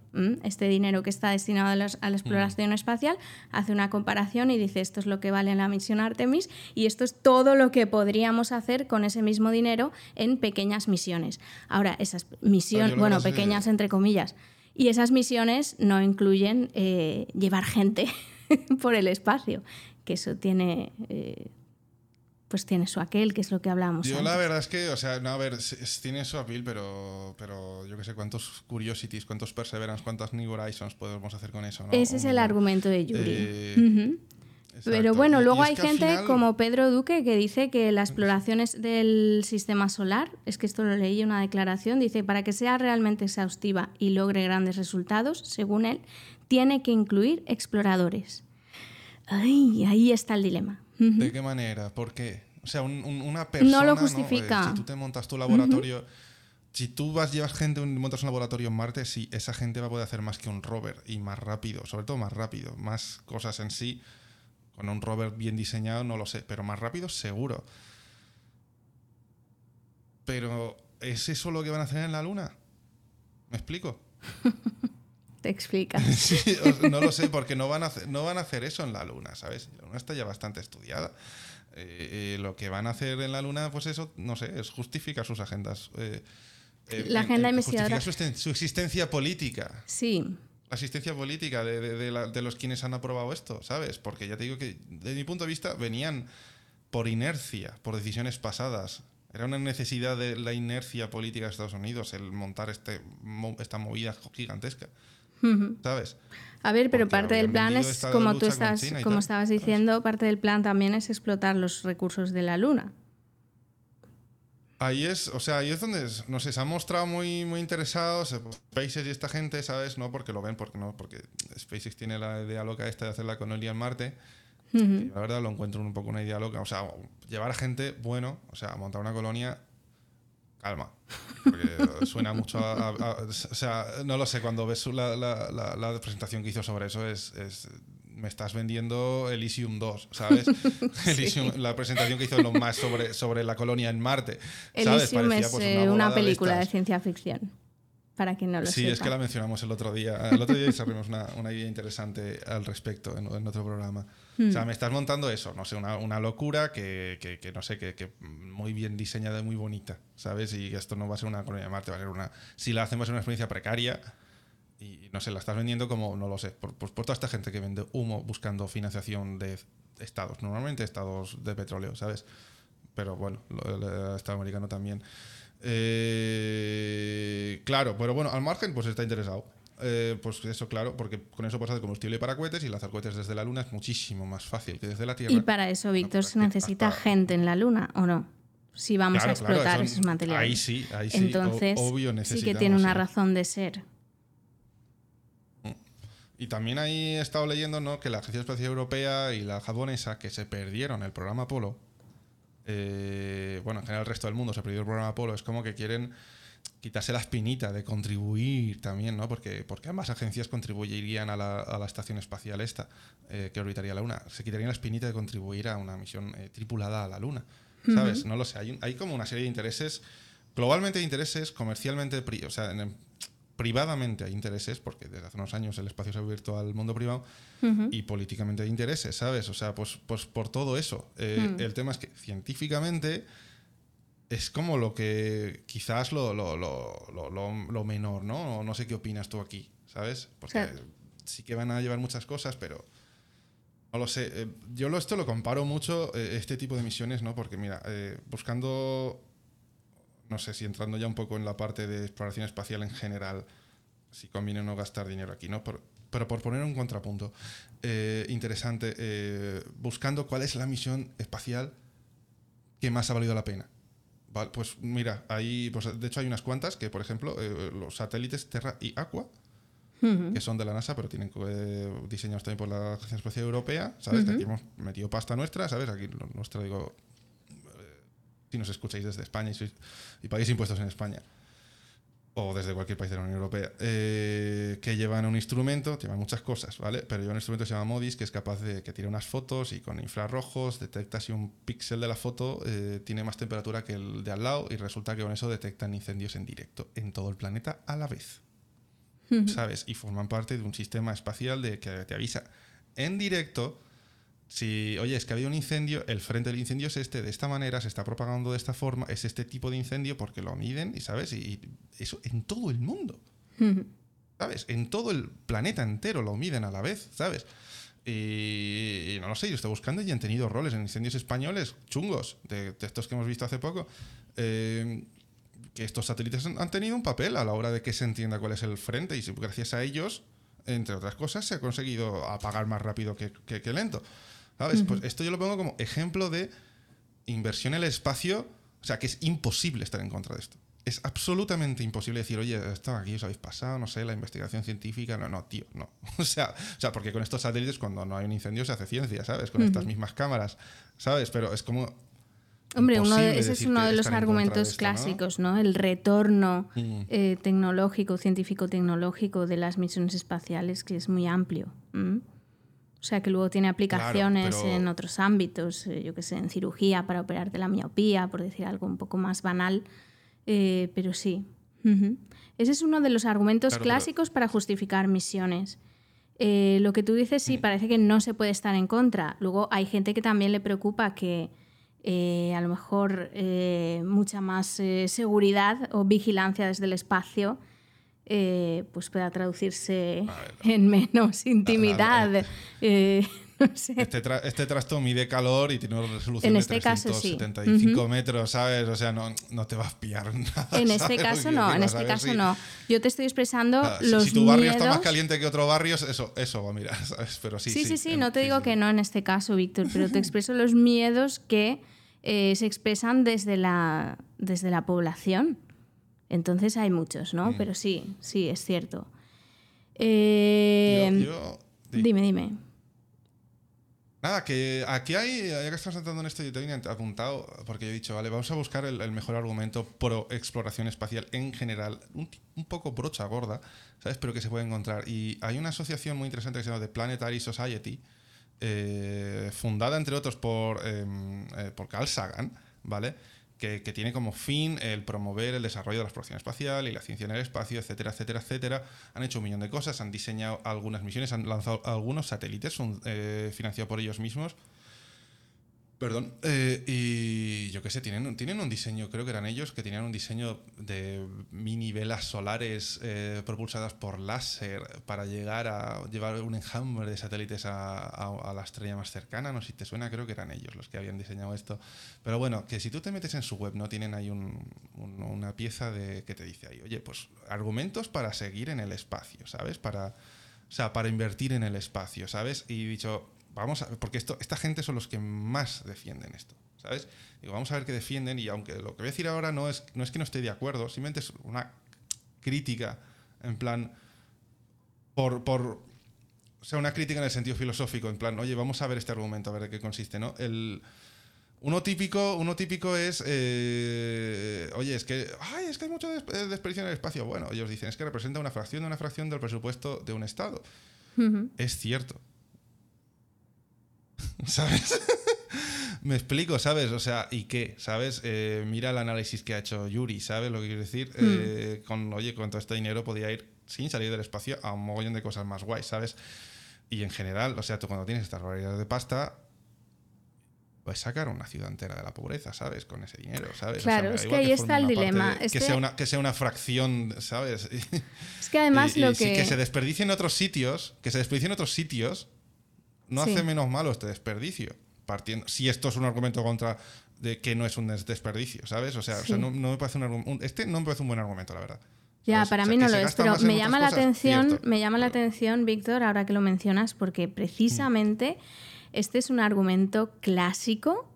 Este dinero que está destinado a, la exploración espacial hace una comparación y dice esto es lo que vale en la misión Artemis y esto es todo lo que podríamos hacer con ese mismo dinero en pequeñas misiones. Ahora, esas misiones, que bueno, pequeñas entre comillas, y esas misiones no incluyen eh, llevar gente por el espacio, que eso tiene... eh, pues tiene su aquel, que es lo que hablábamos Yo antes. la verdad es que, o sea, no, a ver, tiene su appeal, pero, pero yo que sé, cuántos Curiosities, cuántos Perseverance, cuántas New Horizons podemos hacer con eso, ¿no? Ese es el Un- argumento de Yuri. Eh. Pero bueno, luego hay gente final- como Pedro Duque que dice que las exploraciones del sistema solar, es que esto lo leí en una declaración, dice, para que sea realmente exhaustiva y logre grandes resultados, según él, tiene que incluir exploradores. Ay, ahí está el dilema. ¿De qué manera? ¿Por qué? O sea, un- un- una persona. lo Eh, justifica. si tú te montas tu laboratorio. Si tú vas, llevas gente, montas un laboratorio en Marte, sí, esa gente va a poder hacer más que un rover y más rápido, sobre todo más rápido, más cosas en sí. Con un rover bien diseñado, no lo sé, pero más rápido seguro. Pero, ¿es eso lo que van a hacer en la Luna? ¿Me explico? Te explica. Sí, no lo sé, porque no van, a hacer, no van a hacer eso en la Luna, ¿sabes? La Luna está ya bastante estudiada. Eh, eh, lo que van a hacer en la Luna, pues eso, no sé, es justificar sus agendas. eh, La en- agenda en- investigadora. Su, su existencia política. Sí, La existencia política de, de- de la- de los quienes han aprobado esto, ¿sabes? Porque ya te digo que, desde mi punto de vista, venían por inercia, por decisiones pasadas. Era una necesidad de la inercia política de Estados Unidos el montar este, esta movida gigantesca, ¿sabes? A ver, pero Porque parte del plan es, como tú estás, como tal, estabas ¿sabes? diciendo, parte del plan también es explotar los recursos de la Luna. Ahí es, o sea, ahí es donde, no sé, se han mostrado muy, muy interesados, eh, SpaceX y esta gente, ¿sabes? No porque lo ven, porque no, porque SpaceX tiene la idea loca esta de hacer la colonia en Marte. Y la verdad lo encuentro un poco una idea loca. O sea, llevar a gente, bueno, o sea, montar una colonia, calma. Porque suena mucho a, a- a- O sea, no lo sé, cuando ves la, la- la- la presentación que hizo sobre eso es... es- me estás vendiendo Elysium 2, ¿sabes? Elysium- la presentación que hizo Elon Musk sobre, sobre la colonia en Marte. ¿sabes? Elysium Parecía, es pues, eh, una bobada de película de ciencia ficción, para quien no lo Sí, sepa. es que la mencionamos el otro día. El otro día desarrollamos una, una idea interesante al respecto en, en otro programa. O Hmm. sea, me estás montando eso, no sé, una, una locura que, que- que no sé, que, que muy bien diseñada y muy bonita, ¿sabes? Y esto no va a ser una colonia de Marte, va a ser una. Si la hacemos es una experiencia precaria y no sé, la estás vendiendo como, no lo sé, por, por- por toda esta gente que vende humo buscando financiación de estados, normalmente estados de petróleo, ¿sabes? Pero bueno, el, Estado americano también. Eh, claro, pero bueno, al margen, pues está interesado. Eh, pues eso, claro, porque con eso puedes hacer combustible para cohetes y lanzar cohetes desde la Luna es muchísimo más fácil que desde la Tierra. Y para eso, Víctor, se necesita hasta- gente en la Luna, ¿o no? Si vamos Claro, a explotar eso- esos materiales. Ahí sí, ahí sí. o- Entonces, obvio sí que tiene una razón de ser. Y también ahí he estado leyendo ¿no? que la Agencia Espacial Europea y la japonesa, que se perdieron el programa Apolo, eh, bueno, en general el resto del mundo se perdió el programa Apolo, es como que quieren quitarse la espinita de contribuir también, ¿no? Porque, porque ambas agencias contribuirían a la, a la estación espacial esta, eh, que orbitaría la Luna. Se quitarían la espinita de contribuir a una misión eh, tripulada a la Luna, ¿sabes? No lo sé, hay, hay como una serie de intereses, globalmente hay intereses, comercialmente, o sea, en privadamente hay intereses, porque desde hace unos años el espacio se ha abierto al mundo privado, y políticamente hay intereses, ¿sabes? O sea, pues, pues por todo eso. Eh, El tema es que científicamente es como lo que quizás lo, lo, lo, lo- menor, ¿no? No sé qué opinas tú aquí, ¿sabes? Porque sí que van a llevar muchas cosas, pero no lo sé. Eh, yo lo, esto lo comparo mucho, eh, este tipo de misiones, ¿no? Porque mira, eh, buscando, no sé si entrando ya un poco en la parte de exploración espacial en general, si conviene o no gastar dinero aquí, ¿no? Por- pero por poner un contrapunto eh, interesante, eh, buscando cuál es la misión espacial que más ha valido la pena. Vale, pues mira, ahí, pues de hecho hay unas cuantas que, por ejemplo, eh, los satélites Terra y Aqua, que son de la NASA, pero tienen diseñados también por la Agencia Espacial Europea, ¿sabes? Que Aquí hemos metido pasta nuestra, ¿sabes? Aquí lo- nuestra, digo, si nos escucháis desde España y, sois- y pagáis impuestos en España, o desde cualquier país de la Unión Europea, eh, que llevan un instrumento, llevan muchas cosas, ¿vale? Pero llevan un instrumento que se llama MODIS, que es capaz de que tira unas fotos y con infrarrojos detecta si un píxel de la foto eh, tiene más temperatura que el de al lado y resulta que con eso detectan incendios en directo en todo el planeta a la vez. ¿Sabes? Y forman parte de un sistema espacial de que te avisa en directo si, oye, es que ha habido un incendio, el frente del incendio es este, de esta manera, se está propagando de esta forma, es este tipo de incendio porque lo miden, y ¿sabes? Y, eso en todo el mundo. ¿Sabes? En todo el planeta entero lo miden a la vez, ¿sabes? Y, y no lo sé, yo estoy buscando y han tenido roles en incendios españoles chungos, de, de estos que hemos visto hace poco. eh, que estos satélites han, tenido un papel a la hora de que se entienda cuál es el frente y gracias a ellos, entre otras cosas, se ha conseguido apagar más rápido que, que- que lento. ¿Sabes? Pues esto yo lo pongo como ejemplo de inversión en el espacio, o sea, que es imposible estar en contra de esto. Es absolutamente imposible decir, oye, esto aquí os habéis pasado, no sé, la investigación científica. No, no, tío, no. O sea, o sea, porque con estos satélites, cuando no hay un incendio, se hace ciencia, ¿sabes? Con estas mismas cámaras, ¿sabes? Pero es como. Hombre, uno de- ese es uno de los contra de argumentos esto, ¿no? clásicos, ¿no? El retorno Mm. eh, tecnológico, científico-tecnológico de las misiones espaciales, que es muy amplio. ¿m? O sea, que luego tiene aplicaciones pero- en otros ámbitos, eh, yo que sé, en cirugía para operarte la miopía, por decir algo un poco más banal. Eh, pero sí. Ujú. Ese es uno de los argumentos Claro, pero- clásicos para justificar misiones. Eh, lo que tú dices, Mm. sí, parece que no se puede estar en contra. Luego hay gente que también le preocupa que eh, a lo mejor eh, mucha más eh, seguridad o vigilancia desde el espacio eh, pues pueda traducirse en menos intimidad. eh, no sé. Este, tra- este trasto mide calor y tiene una resolución En de este caso, sí. 375 metros, ¿sabes? O sea, no, no te va a espiar nada. En este ¿sabes lo que caso no, en Vas este caso no. Yo te estoy expresando si- los si tu barrio miedos. está más caliente que otro barrio, eso, eso va a mirar, ¿sabes? Pero sí, Sí, sí, sí, no te digo que no en este caso, Víctor, pero te expreso los miedos que eh, se expresan desde la, desde la población. Entonces hay muchos, Mm. ¿no? Pero sí, sí, es cierto. Eh, Yo- yo- di- Dime, dime. Nada, que aquí hay, ya que estamos entrando en esto, yo tenía apuntado, porque he dicho, vale, vamos a buscar el, el mejor argumento pro exploración espacial en general, un, poco brocha gorda, ¿sabes? Pero que se puede encontrar. Y hay una asociación muy interesante que se llama The Planetary Society, eh, fundada entre otros por, em, eh, por Carl Sagan, ¿vale? Que, tiene como fin el promover el desarrollo de la exploración espacial y la ciencia en el espacio, etcétera, etcétera, etcétera. Han hecho un millón de cosas, han diseñado algunas misiones, han lanzado algunos satélites eh, financiados por ellos mismos. Perdón. eh, y yo qué sé, tienen, tienen un diseño, creo que eran ellos, que tenían un diseño de mini velas solares eh, propulsadas por láser para llegar a llevar un enjambre de satélites a, la estrella más cercana. No sé si te suena, creo que eran ellos los que habían diseñado esto. Pero bueno, que si tú te metes en su web, ¿no? Tienen ahí un- una pieza de, que te dice ahí, oye, pues argumentos para seguir en el espacio, ¿sabes? Para, o sea, para invertir en el espacio, ¿sabes? Y dicho, vamos a porque esto, esta gente son los que más defienden esto, ¿sabes? Digo, vamos a ver qué defienden y aunque lo que voy a decir ahora no es, no es que no esté de acuerdo, simplemente es una crítica, en plan, por, por, o sea, una crítica en el sentido filosófico, en plan, oye, vamos a ver este argumento, a ver de qué consiste, ¿no? El, uno típico, uno típico es, eh, oye, es que, ay, es que hay mucha des- eh, desperdicio en el espacio. Bueno, ellos dicen, es que representa una fracción de una fracción del presupuesto de un Estado. Es cierto. ¿Sabes? Me explico, ¿sabes? O sea, ¿y qué? ¿Sabes? Eh, mira el análisis que ha hecho Yuri, ¿sabes lo que quiero decir? Eh, con, oye, con todo este dinero podía ir sin salir del espacio a un mogollón de cosas más guays, ¿sabes? Y en general, o sea, tú cuando tienes estas barbaridades de pasta, puedes sacar una ciudad entera de la pobreza, ¿sabes? Con ese dinero, ¿sabes? O sea, Claro, me da es que ahí está el dilema. de- que, sea una, que sea una fracción, ¿sabes? Es que además y, lo que... que se desperdicie en otros sitios, que se desperdicie en otros sitios, no Sí. hace menos malo este desperdicio. Partiendo, si esto es un argumento contra de que no es un des- desperdicio, ¿sabes? O sea, o sea, Sí. no, no me parece un argumento. Este no me parece un buen argumento, la verdad. Ya, ¿Sabes? para O sea, mí no lo es, pero me llama la cosas, atención, cierto. me llama la atención, Víctor, ahora que lo mencionas, porque precisamente este es un argumento clásico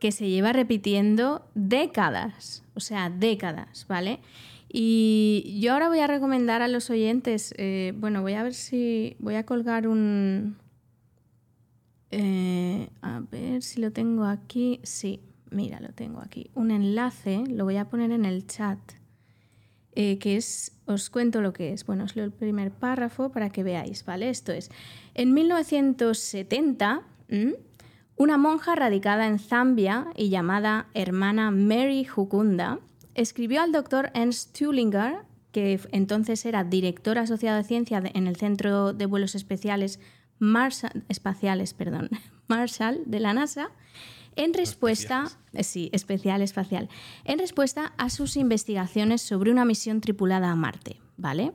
que se lleva repitiendo décadas, o sea, décadas, ¿vale? Y yo ahora voy a recomendar a los oyentes, eh, bueno, voy a ver si voy a colgar un... eh, a ver si lo tengo aquí. Sí, mira, lo tengo aquí. Un enlace, lo voy a poner en el chat eh, que es, os cuento lo que es. Bueno, os leo el primer párrafo para que veáis, ¿vale? Esto es, en 1970, ¿m? una monja radicada en Zambia y llamada hermana Mary Jukunda escribió al doctor Ernst Tullinger, que entonces era director asociado de ciencia en el Centro de Vuelos Especiales Marshall, espaciales, perdón, Marshall de la NASA, en respuesta, sí, especial espacial, en respuesta a sus investigaciones sobre una misión tripulada a Marte, ¿vale?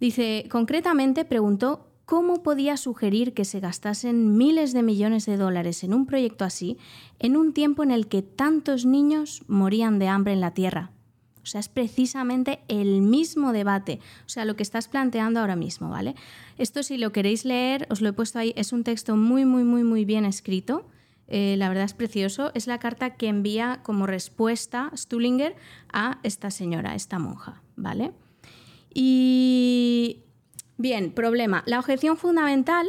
Dice, concretamente preguntó ¿cómo podía sugerir que se gastasen miles de millones de dólares en un proyecto así en un tiempo en el que tantos niños morían de hambre en la Tierra? O sea, es precisamente el mismo debate, o sea, lo que estás planteando ahora mismo, ¿vale? Esto si lo queréis leer, os lo he puesto ahí, es un texto muy, muy, muy, muy bien escrito. Eh, la verdad es precioso. Es la carta que envía como respuesta Stullinger a esta señora, esta monja, ¿vale? Y bien, problema. La objeción fundamental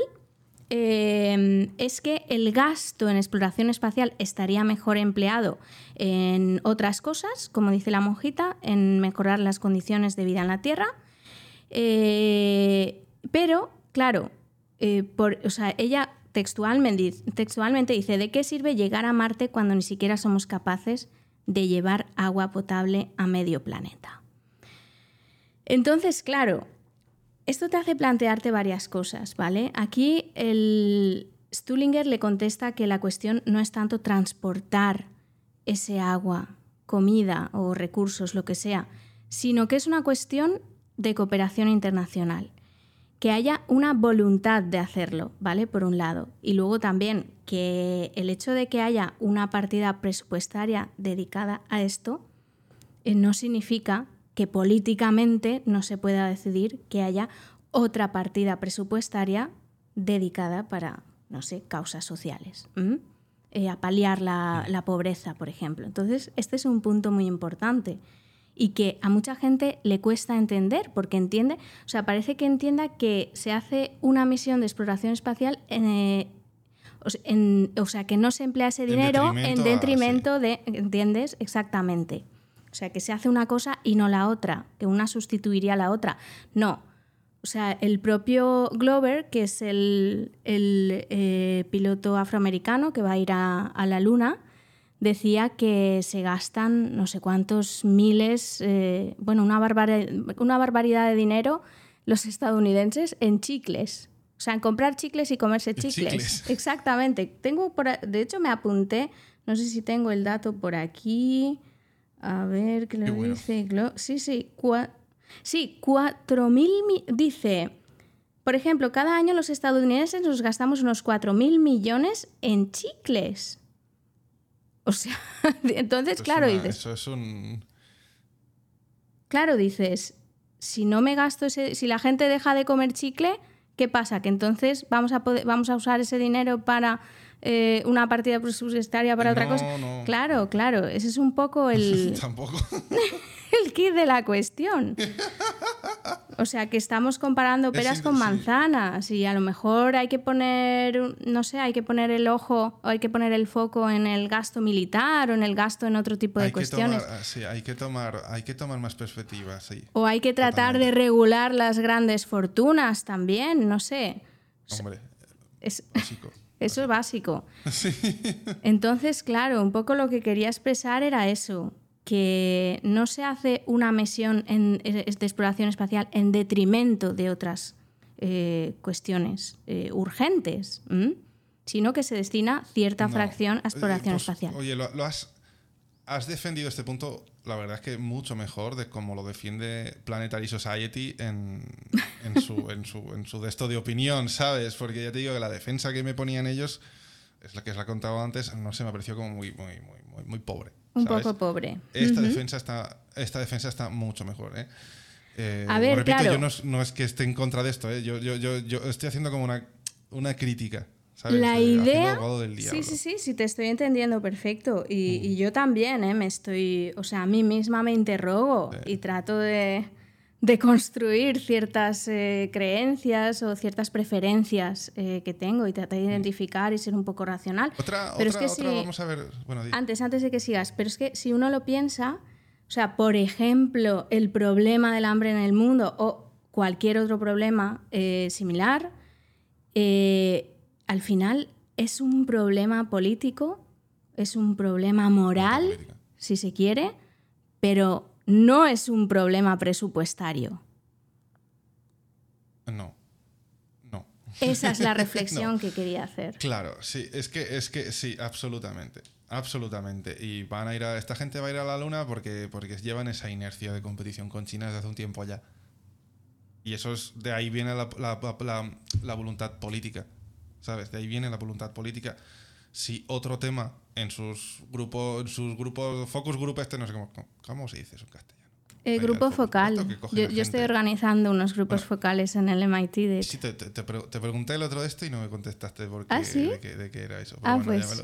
eh, es que el gasto en exploración espacial estaría mejor empleado en otras cosas, como dice la monjita, en mejorar las condiciones de vida en la Tierra. Eh, pero, claro, eh, por, o sea, ella textualmente, textualmente dice, ¿de qué sirve llegar a Marte cuando ni siquiera somos capaces de llevar agua potable a medio planeta? Entonces, claro, esto te hace plantearte varias cosas, ¿vale? Aquí el Stullinger le contesta que la cuestión no es tanto transportar ese agua, comida o recursos, lo que sea, sino que es una cuestión de cooperación internacional. Que haya una voluntad de hacerlo, ¿vale? Por un lado. Y luego también que el hecho de que haya una partida presupuestaria dedicada a esto eh, no significa que políticamente no se pueda decidir que haya otra partida presupuestaria dedicada para, no sé, causas sociales. Eh, a paliar la, la pobreza, por ejemplo. Entonces, este es un punto muy importante y que a mucha gente le cuesta entender, porque entiende, o sea, parece que entienda que se hace una misión de exploración espacial en, eh, o se- en- o sea, que no se emplea ese En dinero detrimento en a- detrimento de, ¿entiendes? Exactamente. O sea, que se hace una cosa y no la otra, que una sustituiría a la otra. No. O sea, el propio Glover, que es el, el, eh, piloto afroamericano que va a ir a, a la Luna, decía que se gastan no sé cuántos miles, eh, bueno, una, barbari- una barbaridad de dinero los estadounidenses en chicles. O sea, en comprar chicles y comerse chicles. chicles. Exactamente. Tengo por de hecho, me apunté, no sé si tengo el dato por aquí. A ver, ¿qué le bueno. dice? Sí, sí, cua- sí, 4.000... mi- Dice, por ejemplo, cada año los estadounidenses nos gastamos unos 4.000 millones en chicles. O sea, entonces, Es claro, una- dices, Eso es un. claro, dices, si no me gasto ese, si la gente deja de comer chicle, ¿qué pasa? Que entonces vamos a poder, vamos a usar ese dinero para eh, una partida presupuestaria para otra cosa. no. Claro, claro, ese es un poco el, Tampoco. el kit de la cuestión. O sea, que estamos comparando peras con manzanas y a lo mejor hay que poner, no sé, hay que poner el ojo o hay que poner el foco en el gasto militar o en el gasto en otro tipo de hay, que cuestiones. tomar, sí, hay que tomar, hay que tomar más perspectiva, sí. O hay que tratar de regular las grandes fortunas también, no sé. Hombre, Es- básico. Eso es básico. Entonces, claro, un poco lo que quería expresar era eso, que no se hace una misión en- de exploración espacial en detrimento de otras eh, cuestiones eh, urgentes, ¿m? sino que se destina cierta No. fracción a exploración Eh, pues, espacial. Oye, lo, lo has, has defendido este punto, la verdad es que mucho mejor de cómo lo defiende Planetary Society en, en su, en, su, en su de esto de opinión, ¿sabes? Porque ya te digo que la defensa que me ponían ellos, es la que os la he contado antes, no sé, me pareció como muy, muy, muy, muy, muy pobre. Un poco pobre. Esta, defensa está, esta defensa está mucho mejor, ¿eh? Eh, A ver, repito, claro. yo no, es- no es que esté en contra de esto, ¿eh? Yo, yo, yo, yo estoy haciendo como una, una crítica, ¿sabes? La idea. del Sí, sí, sí, sí, te estoy entendiendo perfecto. Y, y yo también, ¿eh? Me estoy. O sea, a mí misma me interrogo Sí. y trato de, de construir ciertas eh, creencias o ciertas preferencias eh, que tengo y tratar de identificar y ser un poco racional. Otra, Pero otra, es que otra, si- vamos a ver. Bueno. Antes, antes de que sigas, pero es que si uno lo piensa, o sea, por ejemplo, el problema del hambre en el mundo o cualquier otro problema eh, similar, eh, al final es un problema político, es un problema moral, política. si se quiere, pero no es un problema presupuestario. No. No. Esa es la reflexión que quería hacer. Claro, sí, es que, es que sí, absolutamente. Absolutamente. Y van a ir a. Esta gente va a ir a la luna porque, porque llevan esa inercia de competición con China desde hace un tiempo ya. Y eso es, de ahí viene la, la- la- la voluntad política, ¿sabes? De ahí viene la voluntad política. Si otro tema en sus grupos, en sus grupos, focus group este, no sé cómo, cómo se dice eso en castellano. Venga, grupo focal. Yo, estoy organizando unos grupos Bueno. focales en el MIT. De Sí, te, te- te pre- te pregunté el otro de esto y no me contestaste porque, ¿Ah, sí? de, qué, de qué era eso. Ah, pues.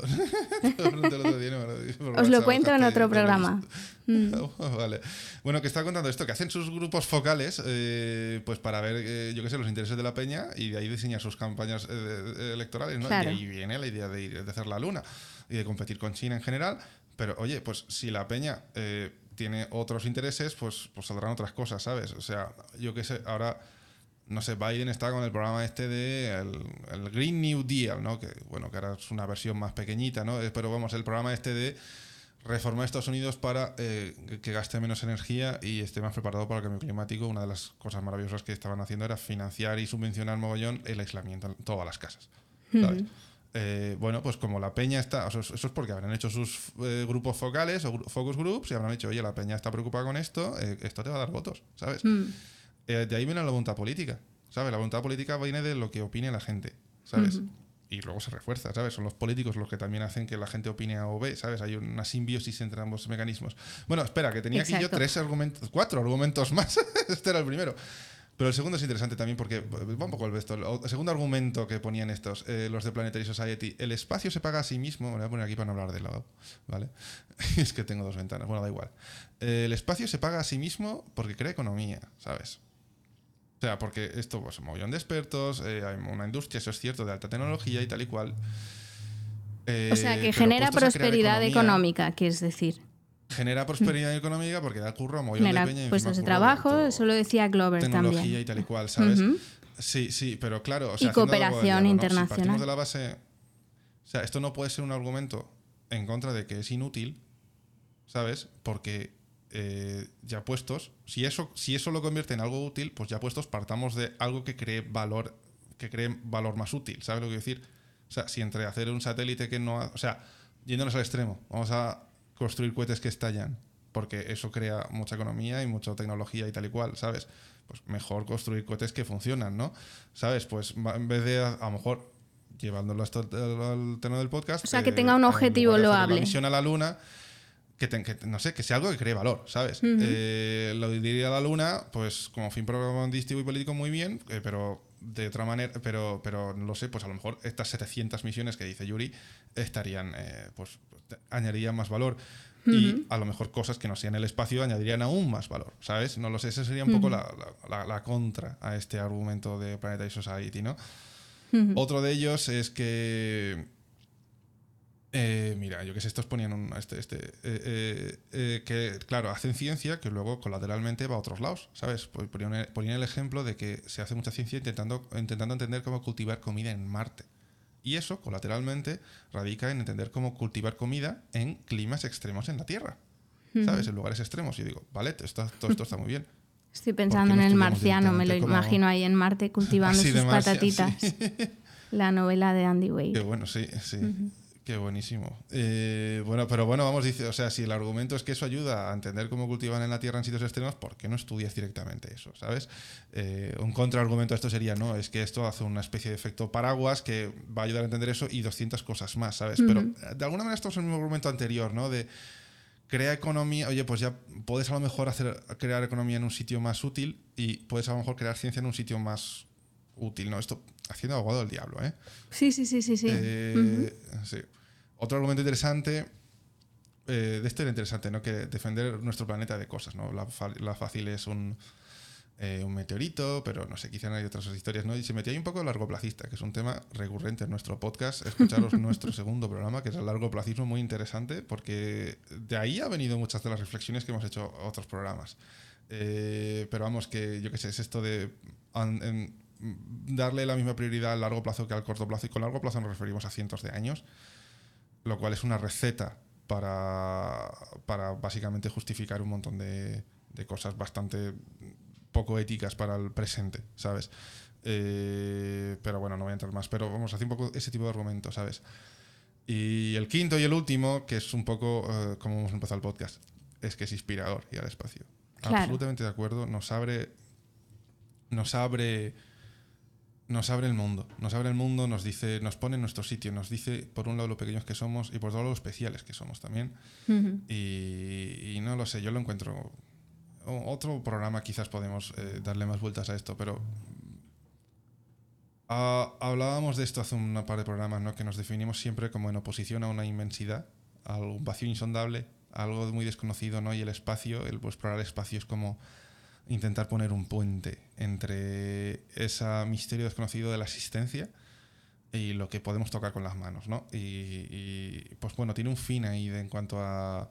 Os lo cuento en otro programa. Mm. vale. Bueno, que está contando esto, que hacen sus grupos focales eh, pues para ver, eh, yo qué sé, los intereses de la peña y de ahí diseñar sus campañas eh, electorales, ¿no? Claro. Y ahí viene la idea de, ir, de hacer la luna y de competir con China en general. Pero oye, pues si la peña eh, tiene otros intereses, pues, pues saldrán otras cosas, ¿sabes? O sea, yo qué sé, ahora no sé, Biden está con el programa este de el, el Green New Deal, ¿no? Que bueno, que ahora es una versión más pequeñita, ¿no? Eh, Pero vamos, el programa este de reformar Estados Unidos para eh, que- gaste menos energía y esté más preparado para el cambio climático. Una de las cosas maravillosas que estaban haciendo era financiar y subvencionar mogollón el aislamiento en todas las casas. ¿sabes? Eh, bueno, pues como la peña está, eso es porque habrán hecho sus eh, grupos focales o focus groups y habrán dicho, oye, la peña está preocupada con esto, eh, esto te va a dar votos, ¿sabes? Mm. Eh, de ahí viene la voluntad política, ¿sabes? La voluntad política viene de lo que opine la gente, ¿sabes? Y luego se refuerza, ¿sabes? Son los políticos los que también hacen que la gente opine A o B, ¿sabes? Hay una simbiosis entre ambos mecanismos. Bueno, espera, que tenía aquí yo Exacto. tres argumentos, cuatro argumentos más. este era el primero. Pero el segundo es interesante también porque, va un poco el esto. El segundo argumento que ponían estos, eh, los de Planetary Society, el espacio se paga a sí mismo, me voy a poner aquí para no hablar de lado, ¿vale? es que tengo dos ventanas, bueno, da igual. Eh, el espacio se paga a sí mismo porque crea economía, ¿sabes? O sea, porque esto, pues, un montón de expertos, eh, hay una industria, eso es cierto, de alta tecnología y tal y cual. Eh, O sea, que genera prosperidad economía, económica, quieres decir. Genera prosperidad económica porque da curro a mogollón Genera de peña. y puestos de trabajo, eso lo decía Glover tecnología también. y tal y cual, ¿sabes? Sí, sí, pero claro. O Y sea, del cooperación diablo, ¿no? Si internacional. partimos de la base. O sea, esto no puede ser un argumento en contra de que es inútil, ¿sabes? Porque eh, ya puestos, si eso, si eso lo convierte en algo útil, pues ya puestos partamos de algo que cree valor, que cree valor más útil, ¿sabes lo que quiero decir? O sea, si entre hacer un satélite que no. ha- o sea, yéndonos al extremo, vamos a construir cohetes que estallan, porque eso crea mucha economía y mucha tecnología y tal y cual, ¿sabes? Pues mejor construir cohetes que funcionan, ¿no? ¿Sabes? Pues en vez de a, a lo mejor llevándolo hasta el- al tema del podcast. O sea, que eh, tenga un objetivo loable. La misión a la luna, que, que, no sé, que sea algo que cree valor, ¿sabes? Eh, lo de ir a la luna, pues como fin propagandístico y político muy bien, eh, pero de otra manera, pero, pero no lo sé, pues a lo mejor estas 700 misiones que dice Yuri estarían, eh, pues añadirían más valor. Y a lo mejor cosas que no sean el espacio añadirían aún más valor, ¿sabes? No lo sé, esa sería un poco la, la- contra a este argumento de Planetary Society, ¿no? Otro de ellos es que. Eh, mira, yo que sé, estos ponían un. Este, este, eh, eh, eh, que, claro, hacen ciencia que luego colateralmente va a otros lados, ¿sabes? Pues Ponían, ponían el ejemplo de que se hace mucha ciencia intentando, intentando entender cómo cultivar comida en Marte. Y eso, colateralmente, radica en entender cómo cultivar comida en climas extremos en la Tierra. ¿Sabes? En lugares extremos. Y digo, vale, esto, todo esto está muy bien. Estoy pensando en el marciano, me lo imagino ahí en Marte cultivando sus Marcia, patatitas. La novela de Andy Wade. bueno, sí, sí. Qué buenísimo. Eh, bueno, pero bueno, vamos, dice, o sea, si el argumento es que eso ayuda a entender cómo cultivan en la Tierra en sitios extremos, ¿por qué no estudias directamente eso, sabes? Eh, un contraargumento a esto sería, no, es que esto hace una especie de efecto paraguas que va a ayudar a entender eso y 200 cosas más, ¿sabes? Pero de alguna manera esto es el mismo argumento anterior, ¿no? De crea economía, oye, pues ya puedes a lo mejor hacer, crear economía en un sitio más útil y puedes a lo mejor crear ciencia en un sitio más útil, ¿no? Esto haciendo abogado del diablo, ¿eh? Sí, sí, sí, sí, sí. Eh, sí. Otro argumento interesante, eh, de esto era interesante, ¿no? Que defender nuestro planeta de cosas, ¿no? La, fácil es un, eh, un meteorito, pero no sé, quizá hay otras historias, ¿no? Y se metía ahí un poco largoplacista, que es un tema recurrente en nuestro podcast. Escucharos nuestro segundo programa, que es el largoplacismo, muy interesante, porque de ahí ha venido muchas de las reflexiones que hemos hecho otros programas. Pero vamos, que yo qué sé, es esto de an- en- darle la misma prioridad al largo plazo que al corto plazo, y con largo plazo nos referimos a cientos de años, lo cual es una receta para, para básicamente justificar un montón de, de cosas bastante poco éticas para el presente, ¿sabes? Eh, pero bueno, no voy a entrar más, pero vamos a hacer un poco ese tipo de argumentos, ¿sabes? Y el quinto y el último, que es un poco eh, como hemos empezado el podcast, es que es inspirador ir al espacio. Claro. Absolutamente de acuerdo, nos abre nos abre nos abre el mundo, nos abre el mundo, nos dice, nos pone en nuestro sitio, nos dice por un lado lo pequeños que somos y por otro lado lo especiales que somos también. Y, y no lo sé, yo lo encuentro. Otro programa quizás podemos eh, darle más vueltas a esto, pero ah, hablábamos de esto hace un par de programas, ¿no? Que nos definimos siempre como en oposición a una inmensidad, a un vacío insondable, a algo muy desconocido, ¿no? Y el espacio, el explorar el espacio es como intentar poner un puente entre ese misterio desconocido de la existencia y lo que podemos tocar con las manos, ¿no? Y, pues bueno, tiene un fin ahí de- en cuanto a,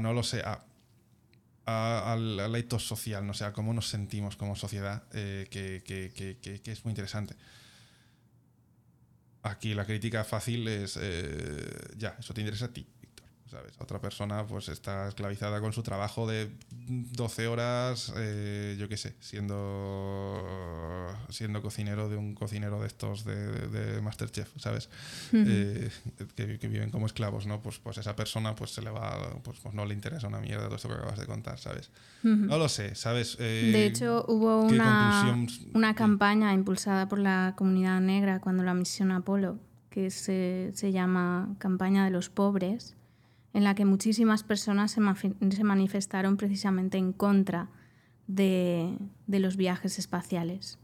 no lo sé, a, al, ethos social, no sé, a cómo nos sentimos como sociedad, eh, que, es muy interesante. Aquí la crítica fácil es, eh, ya, eso te interesa a ti, ¿sabes? Otra persona pues está esclavizada con su trabajo de 12 horas, eh, yo qué sé, siendo, siendo cocinero de un cocinero de estos de, de Masterchef, ¿sabes? Eh, que, que viven como esclavos, ¿no? Pues, pues esa persona pues se le va, pues, pues no le interesa una mierda todo esto que acabas de contar, ¿sabes? No lo sé, ¿sabes? Eh, De hecho, hubo ¿qué una, conclusión- una campaña impulsada por la comunidad negra cuando la misión Apolo, que se, se llama Campaña de los Pobres, en la que muchísimas personas se, manifestaron precisamente en contra de, de los viajes espaciales.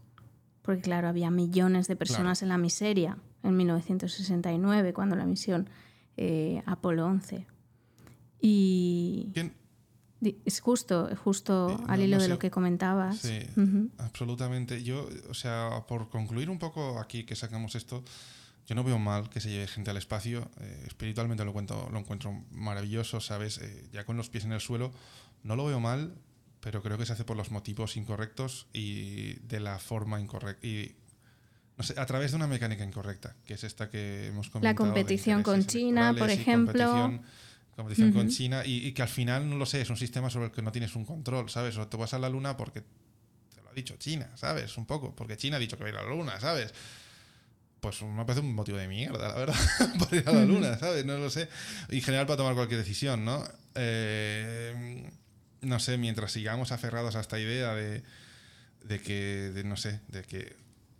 Porque claro, había millones de personas en la miseria en 1969, cuando la misión eh, Apolo 11. Y Es justo, justo al hilo no de lo que comentabas. Sí, absolutamente. Yo, o sea, por concluir un poco aquí que sacamos esto, no veo mal que se lleve gente al espacio. eh, espiritualmente lo, cuento, lo encuentro maravilloso, ¿sabes? Eh, ya con los pies en el suelo, no lo veo mal, pero creo que se hace por los motivos incorrectos y de la forma incorrecta. Y, no sé, a través de una mecánica incorrecta, que es esta que hemos comentado. de competición con China, por ejemplo. competición- competición con. China y, y que al final, no lo sé, es un sistema sobre el que no tienes un control, ¿sabes? O te vas a la luna porque te lo ha dicho China, ¿sabes? Un poco, porque China ha dicho que va a ir a la luna, ¿sabes? Pues me parece un motivo de mierda, la verdad, para ir a la luna, ¿sabes? No lo sé. Y en general para tomar cualquier decisión, ¿no? Eh, no sé, mientras sigamos aferrados a esta idea de, de que, de, no sé, de que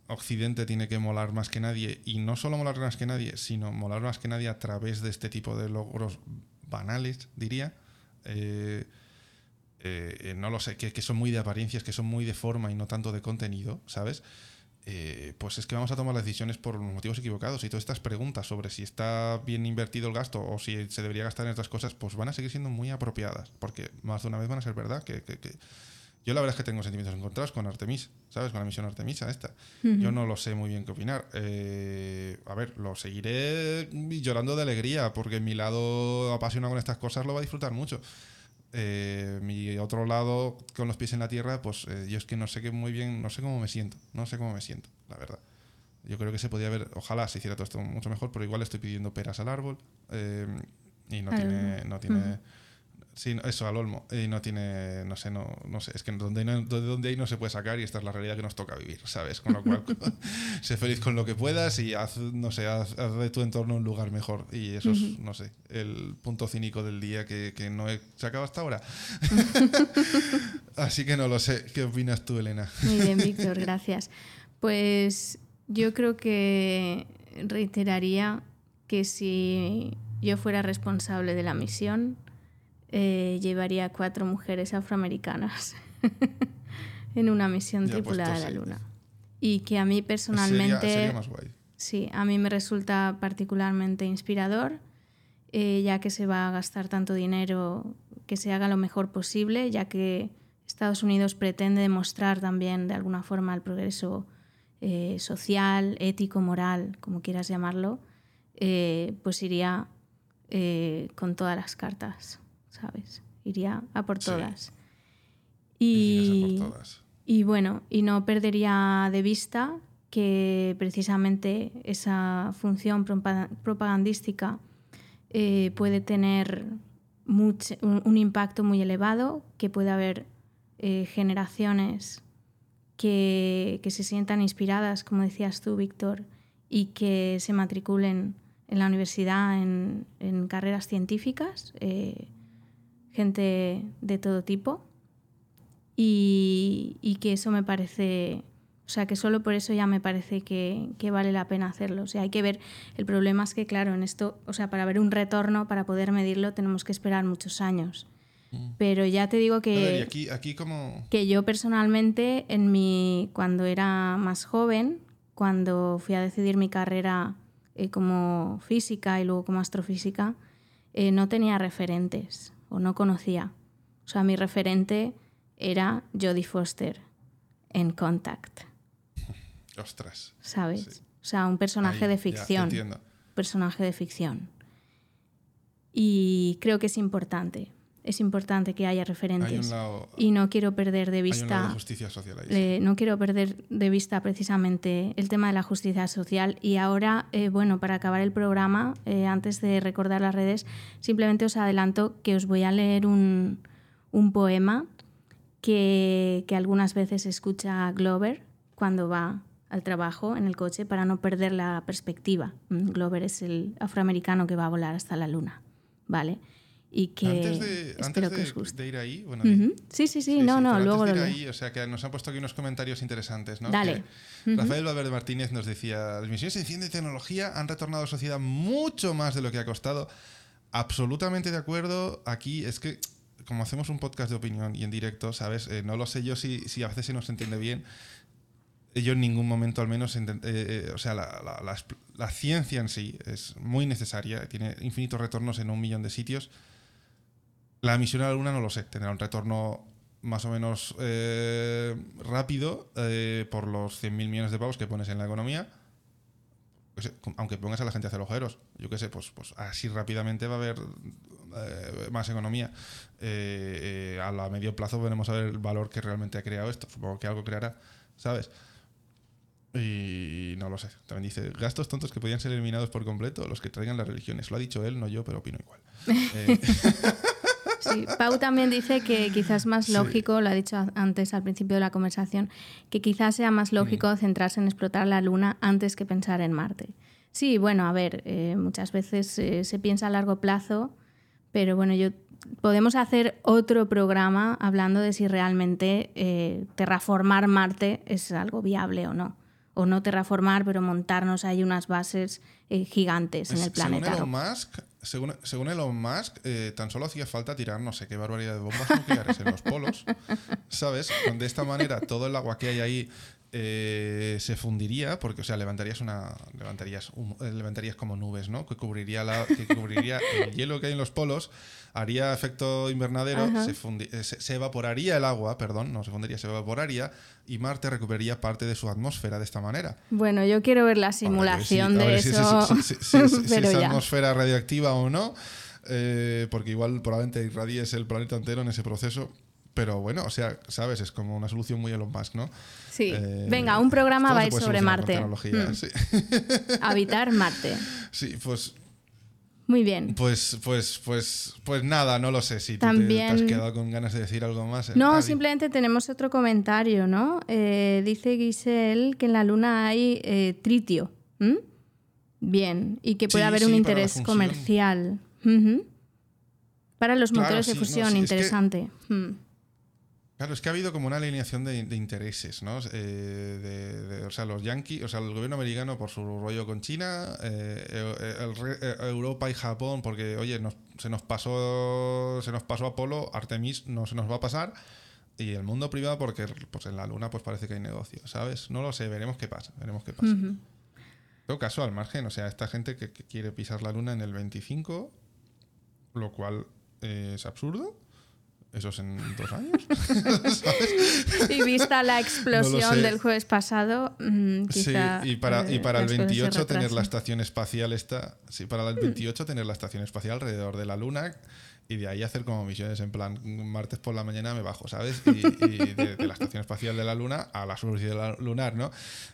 Occidente tiene que molar más que nadie, y no solo molar más que nadie, sino molar más que nadie a través de este tipo de logros banales, diría. Eh, eh, eh, no lo sé, que, que son muy de apariencias, que son muy de forma y no tanto de contenido, ¿sabes? Eh, pues es que vamos a tomar las decisiones por los motivos equivocados y todas estas preguntas sobre si está bien invertido el gasto o si se debería gastar en otras cosas, pues van a seguir siendo muy apropiadas, porque más de una vez van a ser verdad que, que- que- yo la verdad es que tengo sentimientos encontrados con Artemis, ¿sabes? Con la misión Artemisa esta. Yo no lo sé muy bien qué opinar. Eh, a ver, lo seguiré llorando de alegría, porque mi lado apasionado con estas cosas lo va a disfrutar mucho. Eh, mi otro lado, con los pies en la tierra, pues eh, yo es que no sé qué muy bien, no sé cómo me siento, no sé cómo me siento, la verdad. Yo creo que se podía ver, ojalá se hiciera todo esto mucho mejor, pero igual estoy pidiendo peras al árbol eh, y no tiene, no tiene, sí, eso al olmo y no tiene, no sé, no, no sé, es que donde, no, donde, ahí no se puede sacar y esta es la realidad que nos toca vivir, ¿sabes? Con lo cual, sé feliz con lo que puedas y haz, no sé, haz, haz de tu entorno un lugar mejor y eso es, no sé, el punto cínico del día que, que no he sacado hasta ahora. Así que no lo sé, ¿qué opinas tú, Elena? Muy bien, Víctor, gracias. Pues yo creo que reiteraría que si yo fuera responsable de la misión, eh, llevaría cuatro mujeres afroamericanas en una misión Ya, pues, tripulada a la. Luna. Y que a mí Sería, personalmente... sería más guay. Sí, a mí me resulta particularmente inspirador, eh, ya que se va a gastar tanto dinero, que se haga lo mejor posible, ya que Estados Unidos pretende demostrar también de alguna forma el progreso eh, social, ético, moral, como quieras llamarlo, eh, pues iría eh, con todas las cartas, ¿sabes? Iría a por Sí. todas. A Y, por todas. y bueno, y no perdería de vista que precisamente esa función propa- propagandística eh, puede tener much- un, un impacto muy elevado, que puede haber eh, generaciones que, que se sientan inspiradas, como decías tú, Víctor, y que se matriculen en la universidad en, en carreras científicas, eh, gente de todo tipo y, y que eso me parece, o sea, que solo por eso ya me parece que, que vale la pena hacerlo. O sea, hay que ver, el problema es que, claro, en esto, o sea, para ver un retorno, para poder medirlo, tenemos que esperar muchos años. Pero ya te digo A ver, y que, aquí, aquí como... que yo personalmente, en mi, cuando era más joven, cuando fui a decidir mi carrera eh, como física y luego como astrofísica, eh, no tenía referentes o no conocía. O sea, mi referente era Jodie Foster en Contact, Ostras. ¿sabes? Sí. O sea, un personaje Ahí, de ya, ficción. entiendo. personaje de ficción. Y creo que es importante. Es importante que haya Hay referentes. lado, Y no quiero perder de vista. de justicia social ahí. Eh, no quiero perder de vista precisamente el tema de la justicia social. Y ahora, eh, bueno, para acabar el programa, eh, antes de recordar las redes, simplemente os adelanto que os voy a leer un, un poema que, que algunas veces escucha Glover cuando va al trabajo en el coche para no perder la perspectiva. Mm, Glover es el afroamericano que va a volar hasta la luna, ¿vale? Y que antes de, espero antes que de, os guste. de ir ahí, bueno, Ujú. Sí, sí, sí, no, no, pero luego antes lo de ir leo. ahí, o sea, que nos han puesto aquí unos comentarios interesantes, ¿no? Dale. Que Rafael Valverde Martínez nos decía, las misiones en ciencia y tecnología han retornado a la sociedad mucho más de lo que ha costado. Absolutamente de acuerdo. Aquí es que, como hacemos un podcast de opinión y en directo, ¿sabes? Eh, no lo sé yo si, si a veces se nos entiende bien. Yo en ningún momento al menos, eh, eh, o sea, la, la- la la ciencia en sí es muy necesaria, tiene infinitos retornos en un millón de sitios. La misión a la Luna no lo sé, tendrá un retorno más o menos eh, rápido eh, por los 100.000 millones de pavos que pones en la economía. Sé, aunque pongas a la gente a hacer agujeros, yo qué sé, pues, pues así rápidamente va a haber eh, más economía. Eh, eh, a la medio plazo veremos a ver el valor que realmente ha creado esto. Supongo que algo creará, ¿sabes? Y no lo sé. También dice, gastos tontos que podían ser eliminados por completo, los que traigan las religiones. Lo ha dicho él, no yo, pero opino igual. Sí, Pau también dice que quizás más Sí. lógico, lo ha dicho antes al principio de la conversación, que quizás sea más lógico centrarse en explotar la Luna antes que pensar en Marte. Sí, bueno, a ver, eh, muchas veces eh, se piensa a largo plazo, pero bueno, yo podemos hacer otro programa hablando de si realmente eh, terraformar Marte es algo viable o no. O no terraformar, pero montarnos ahí unas bases eh, gigantes en el planeta. Según Elon. Musk, según, según Elon Musk eh, tan solo hacía falta tirar no sé qué barbaridad de bombas nucleares en los polos, ¿sabes? De esta manera todo el agua que hay ahí eh, se fundiría, porque, o sea, levantarías una levantarías, eh, levantarías como nubes, ¿no? Que cubriría, la, que cubriría el hielo que hay en los polos, haría efecto invernadero, Ajá. se, fundi- eh, se, se evaporaría el agua, perdón, no se fundiría, se evaporaría y Marte recuperaría parte de su atmósfera de esta manera. Bueno, yo quiero ver la ver, simulación sí, de eso. Si, si- si- si- si pero es ya. atmósfera radioactiva o no, eh, porque igual probablemente irradies el planeta entero en ese proceso. Pero bueno, o sea, sabes, es como una solución muy Elon Musk, ¿no? Sí. Eh, Venga, un programa va a ir sobre Marte. Mm. sí. Habitar Marte. Sí, pues, Muy bien. pues, pues, pues, pues nada, no lo sé si tú te- te, También- has quedado con ganas de decir algo más. eh. No, simplemente tenemos otro comentario, ¿no? Eh, dice Giselle que en la Luna hay eh, tritio. Bien, y que puede Sí, haber un sí, interés comercial. Para los Claro, motores de no, fusión, sí, es que- interesante. Mm. Claro, es que ha habido como una alineación de, de intereses, ¿no? Eh, de, de- o sea, los yankees, o sea, el gobierno americano por su rollo con China, eh, eh, el eh, Europa y Japón, porque, oye, nos- se nos pasó se nos pasó Apolo, Artemis no se nos va a pasar, y el mundo privado porque pues en la Luna pues parece que hay negocio, ¿sabes? No lo sé, veremos qué pasa, veremos qué pasa. Todo caso, al margen, o sea, esta gente que, que quiere pisar la Luna en el 25, lo cual eh, es absurdo. Eso es en dos años. Y vista la explosión del jueves pasado, mm, quizá, sí, y para, y eh, para el las cosas se 28 tener la estación espacial esta, sí, para el 28 tener la estación espacial alrededor de la Luna y de ahí hacer como misiones en plan martes por la mañana me bajo, ¿sabes? Y, y de, de la estación espacial de la Luna a la superficie de la lunar, ¿no?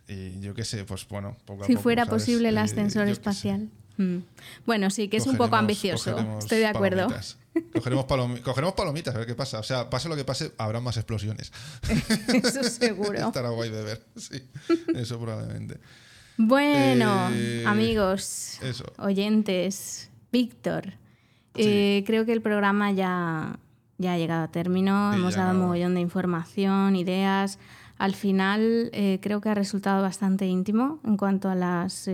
Y yo qué sé, pues bueno, poco a Si poco, fuera ¿sabes? posible el ascensor sé. Mm. Bueno, sí, que es un poco ambicioso. Estoy de acuerdo. palomitas. Cogeremos, palomi- cogeremos palomitas, a ver qué pasa. O sea, pase lo que pase, habrá más explosiones. Eso seguro. Estará guay de ver, sí. Eso probablemente. Bueno, Eh, amigos, eso. oyentes, Víctor, Sí. eh, creo que el programa ya, ya ha llegado a término, Sí, hemos dado un mogollón de información, ideas. Al final eh, creo que ha resultado bastante íntimo en cuanto a las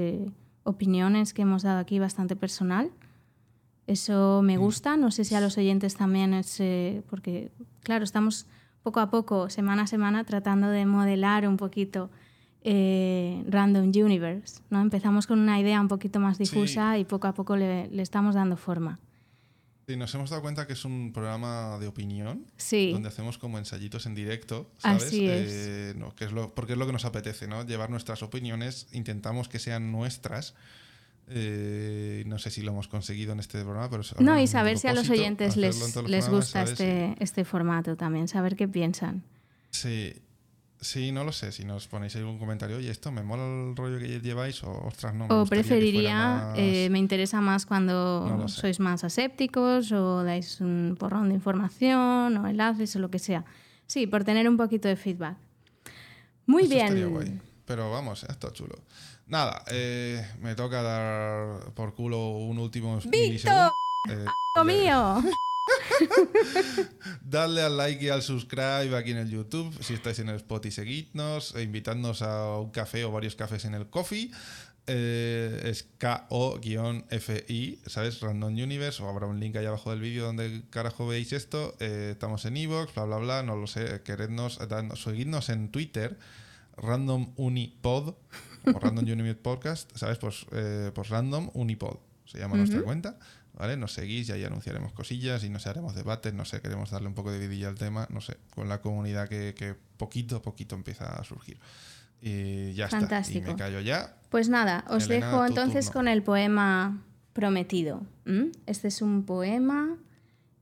opiniones que hemos dado aquí, bastante personal. Eso me gusta, no sé si a los oyentes también es, eh, porque claro, estamos poco a poco, semana a semana, tratando de modelar un poquito eh, Random Universe. ¿no? Empezamos con una idea un poquito más difusa y poco a poco le, le estamos dando forma. Sí, nos hemos dado cuenta que es un programa de opinión Sí, donde hacemos como ensayitos en directo, ¿sabes? Así es. Eh, no, que es lo, porque es lo que nos apetece, ¿no? Llevar nuestras opiniones, intentamos que sean nuestras. Eh, no sé si lo hemos conseguido en este programa, pero no, y saber si a los oyentes les, los les programas, gusta ¿sabes? este, este formato también, saber qué piensan. Sí, sí, no lo sé. Si nos ponéis un comentario, oye, esto me mola el rollo que lleváis, o ostras, no. me O preferiría, más- eh, me interesa más cuando No sois más asépticos o dais un porrón de información o enlaces o lo que sea. Sí, por tener un poquito de feedback. Muy Esto estaría guay. bien. Pero vamos, esto es chulo. Nada, eh, me toca dar por culo un último ¡Víctor! Eh, ¡Lo mío! Dadle al like y al subscribe aquí en el YouTube. Si estáis en el spot y seguidnos. E invitadnos a un café o varios cafés en el coffee. Eh, es K-O-F-I, ¿sabes? Random Universe. O habrá un link ahí abajo del vídeo donde carajo veis esto. Eh, estamos en Evox, bla, bla, bla. No lo sé. Querednos, seguidnos en Twitter. Random Unipod. O Random Universe Podcast. ¿Sabes? Pues, eh, pues Random Unipod. Se llama nuestra cuenta. ¿Vale? Nos seguís y ahí anunciaremos cosillas y no sé, haremos debates, no sé, queremos darle un poco de vidilla al tema, no sé, con la comunidad que, que poquito a poquito empieza a surgir. Y ya está. Y Fantástico. me callo ya. Pues nada, os Elena, dejo entonces turno. con el poema prometido. ¿m? Este es un poema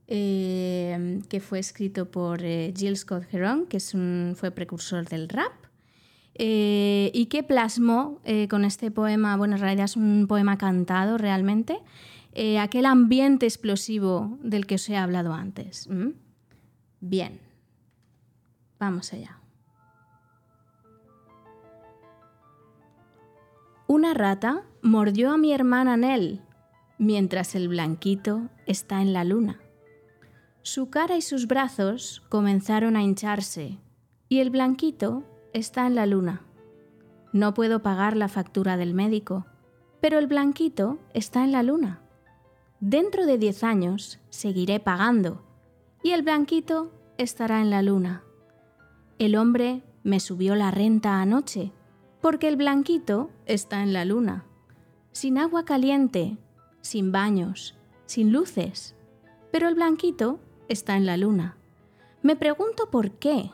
eh, que fue escrito por eh, Jill Scott Heron, que es un, fue precursor del rap, eh, y que plasmó eh, con este poema, bueno, en realidad es un poema cantado realmente, eh, aquel ambiente explosivo del que os he hablado antes. ¿m? Bien, vamos allá. Una rata mordió a mi hermana Nell mientras el blanquito está en la luna. Su cara y sus brazos comenzaron a hincharse y el blanquito está en la luna. No puedo pagar la factura del médico, pero el blanquito está en la luna. Dentro de 10 años seguiré pagando y el blanquito estará en la luna. El hombre me subió la renta anoche porque el blanquito está en la luna. Sin agua caliente, sin baños, sin luces. Pero el blanquito está en la luna. Me pregunto por qué.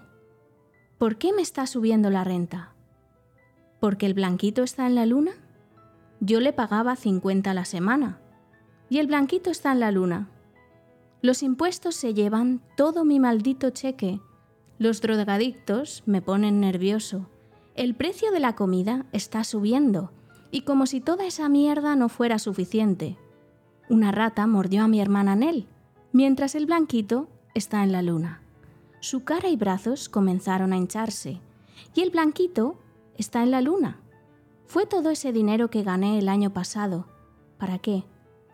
¿Por qué me está subiendo la renta? ¿Porque el blanquito está en la luna? Yo le pagaba 50 a la semana. Y el blanquito está en la luna. Los impuestos se llevan todo mi maldito cheque. Los drogadictos me ponen nervioso. El precio de la comida está subiendo. Y como si toda esa mierda no fuera suficiente. Una rata mordió a mi hermana Nell, mientras el blanquito está en la luna. Su cara y brazos comenzaron a hincharse. Y el blanquito está en la luna. Fue todo ese dinero que gané el año pasado. ¿Para qué?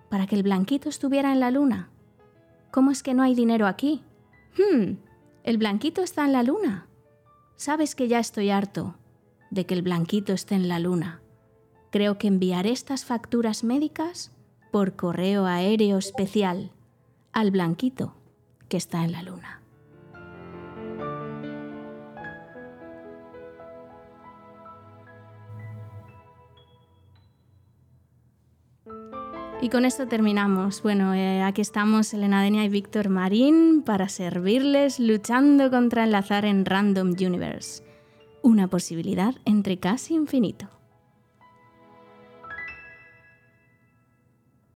¿Para que el blanquito estuviera en la luna? ¿Cómo es que no hay dinero aquí? Hmm, el blanquito está en la luna. Sabes que ya estoy harto de que el blanquito esté en la luna. Creo que enviaré estas facturas médicas por correo aéreo especial al blanquito que está en la luna. Y con esto terminamos. Bueno, eh, aquí estamos Elena Denia y Víctor Marín para servirles luchando contra el azar en Random Universe. Una posibilidad entre casi infinito.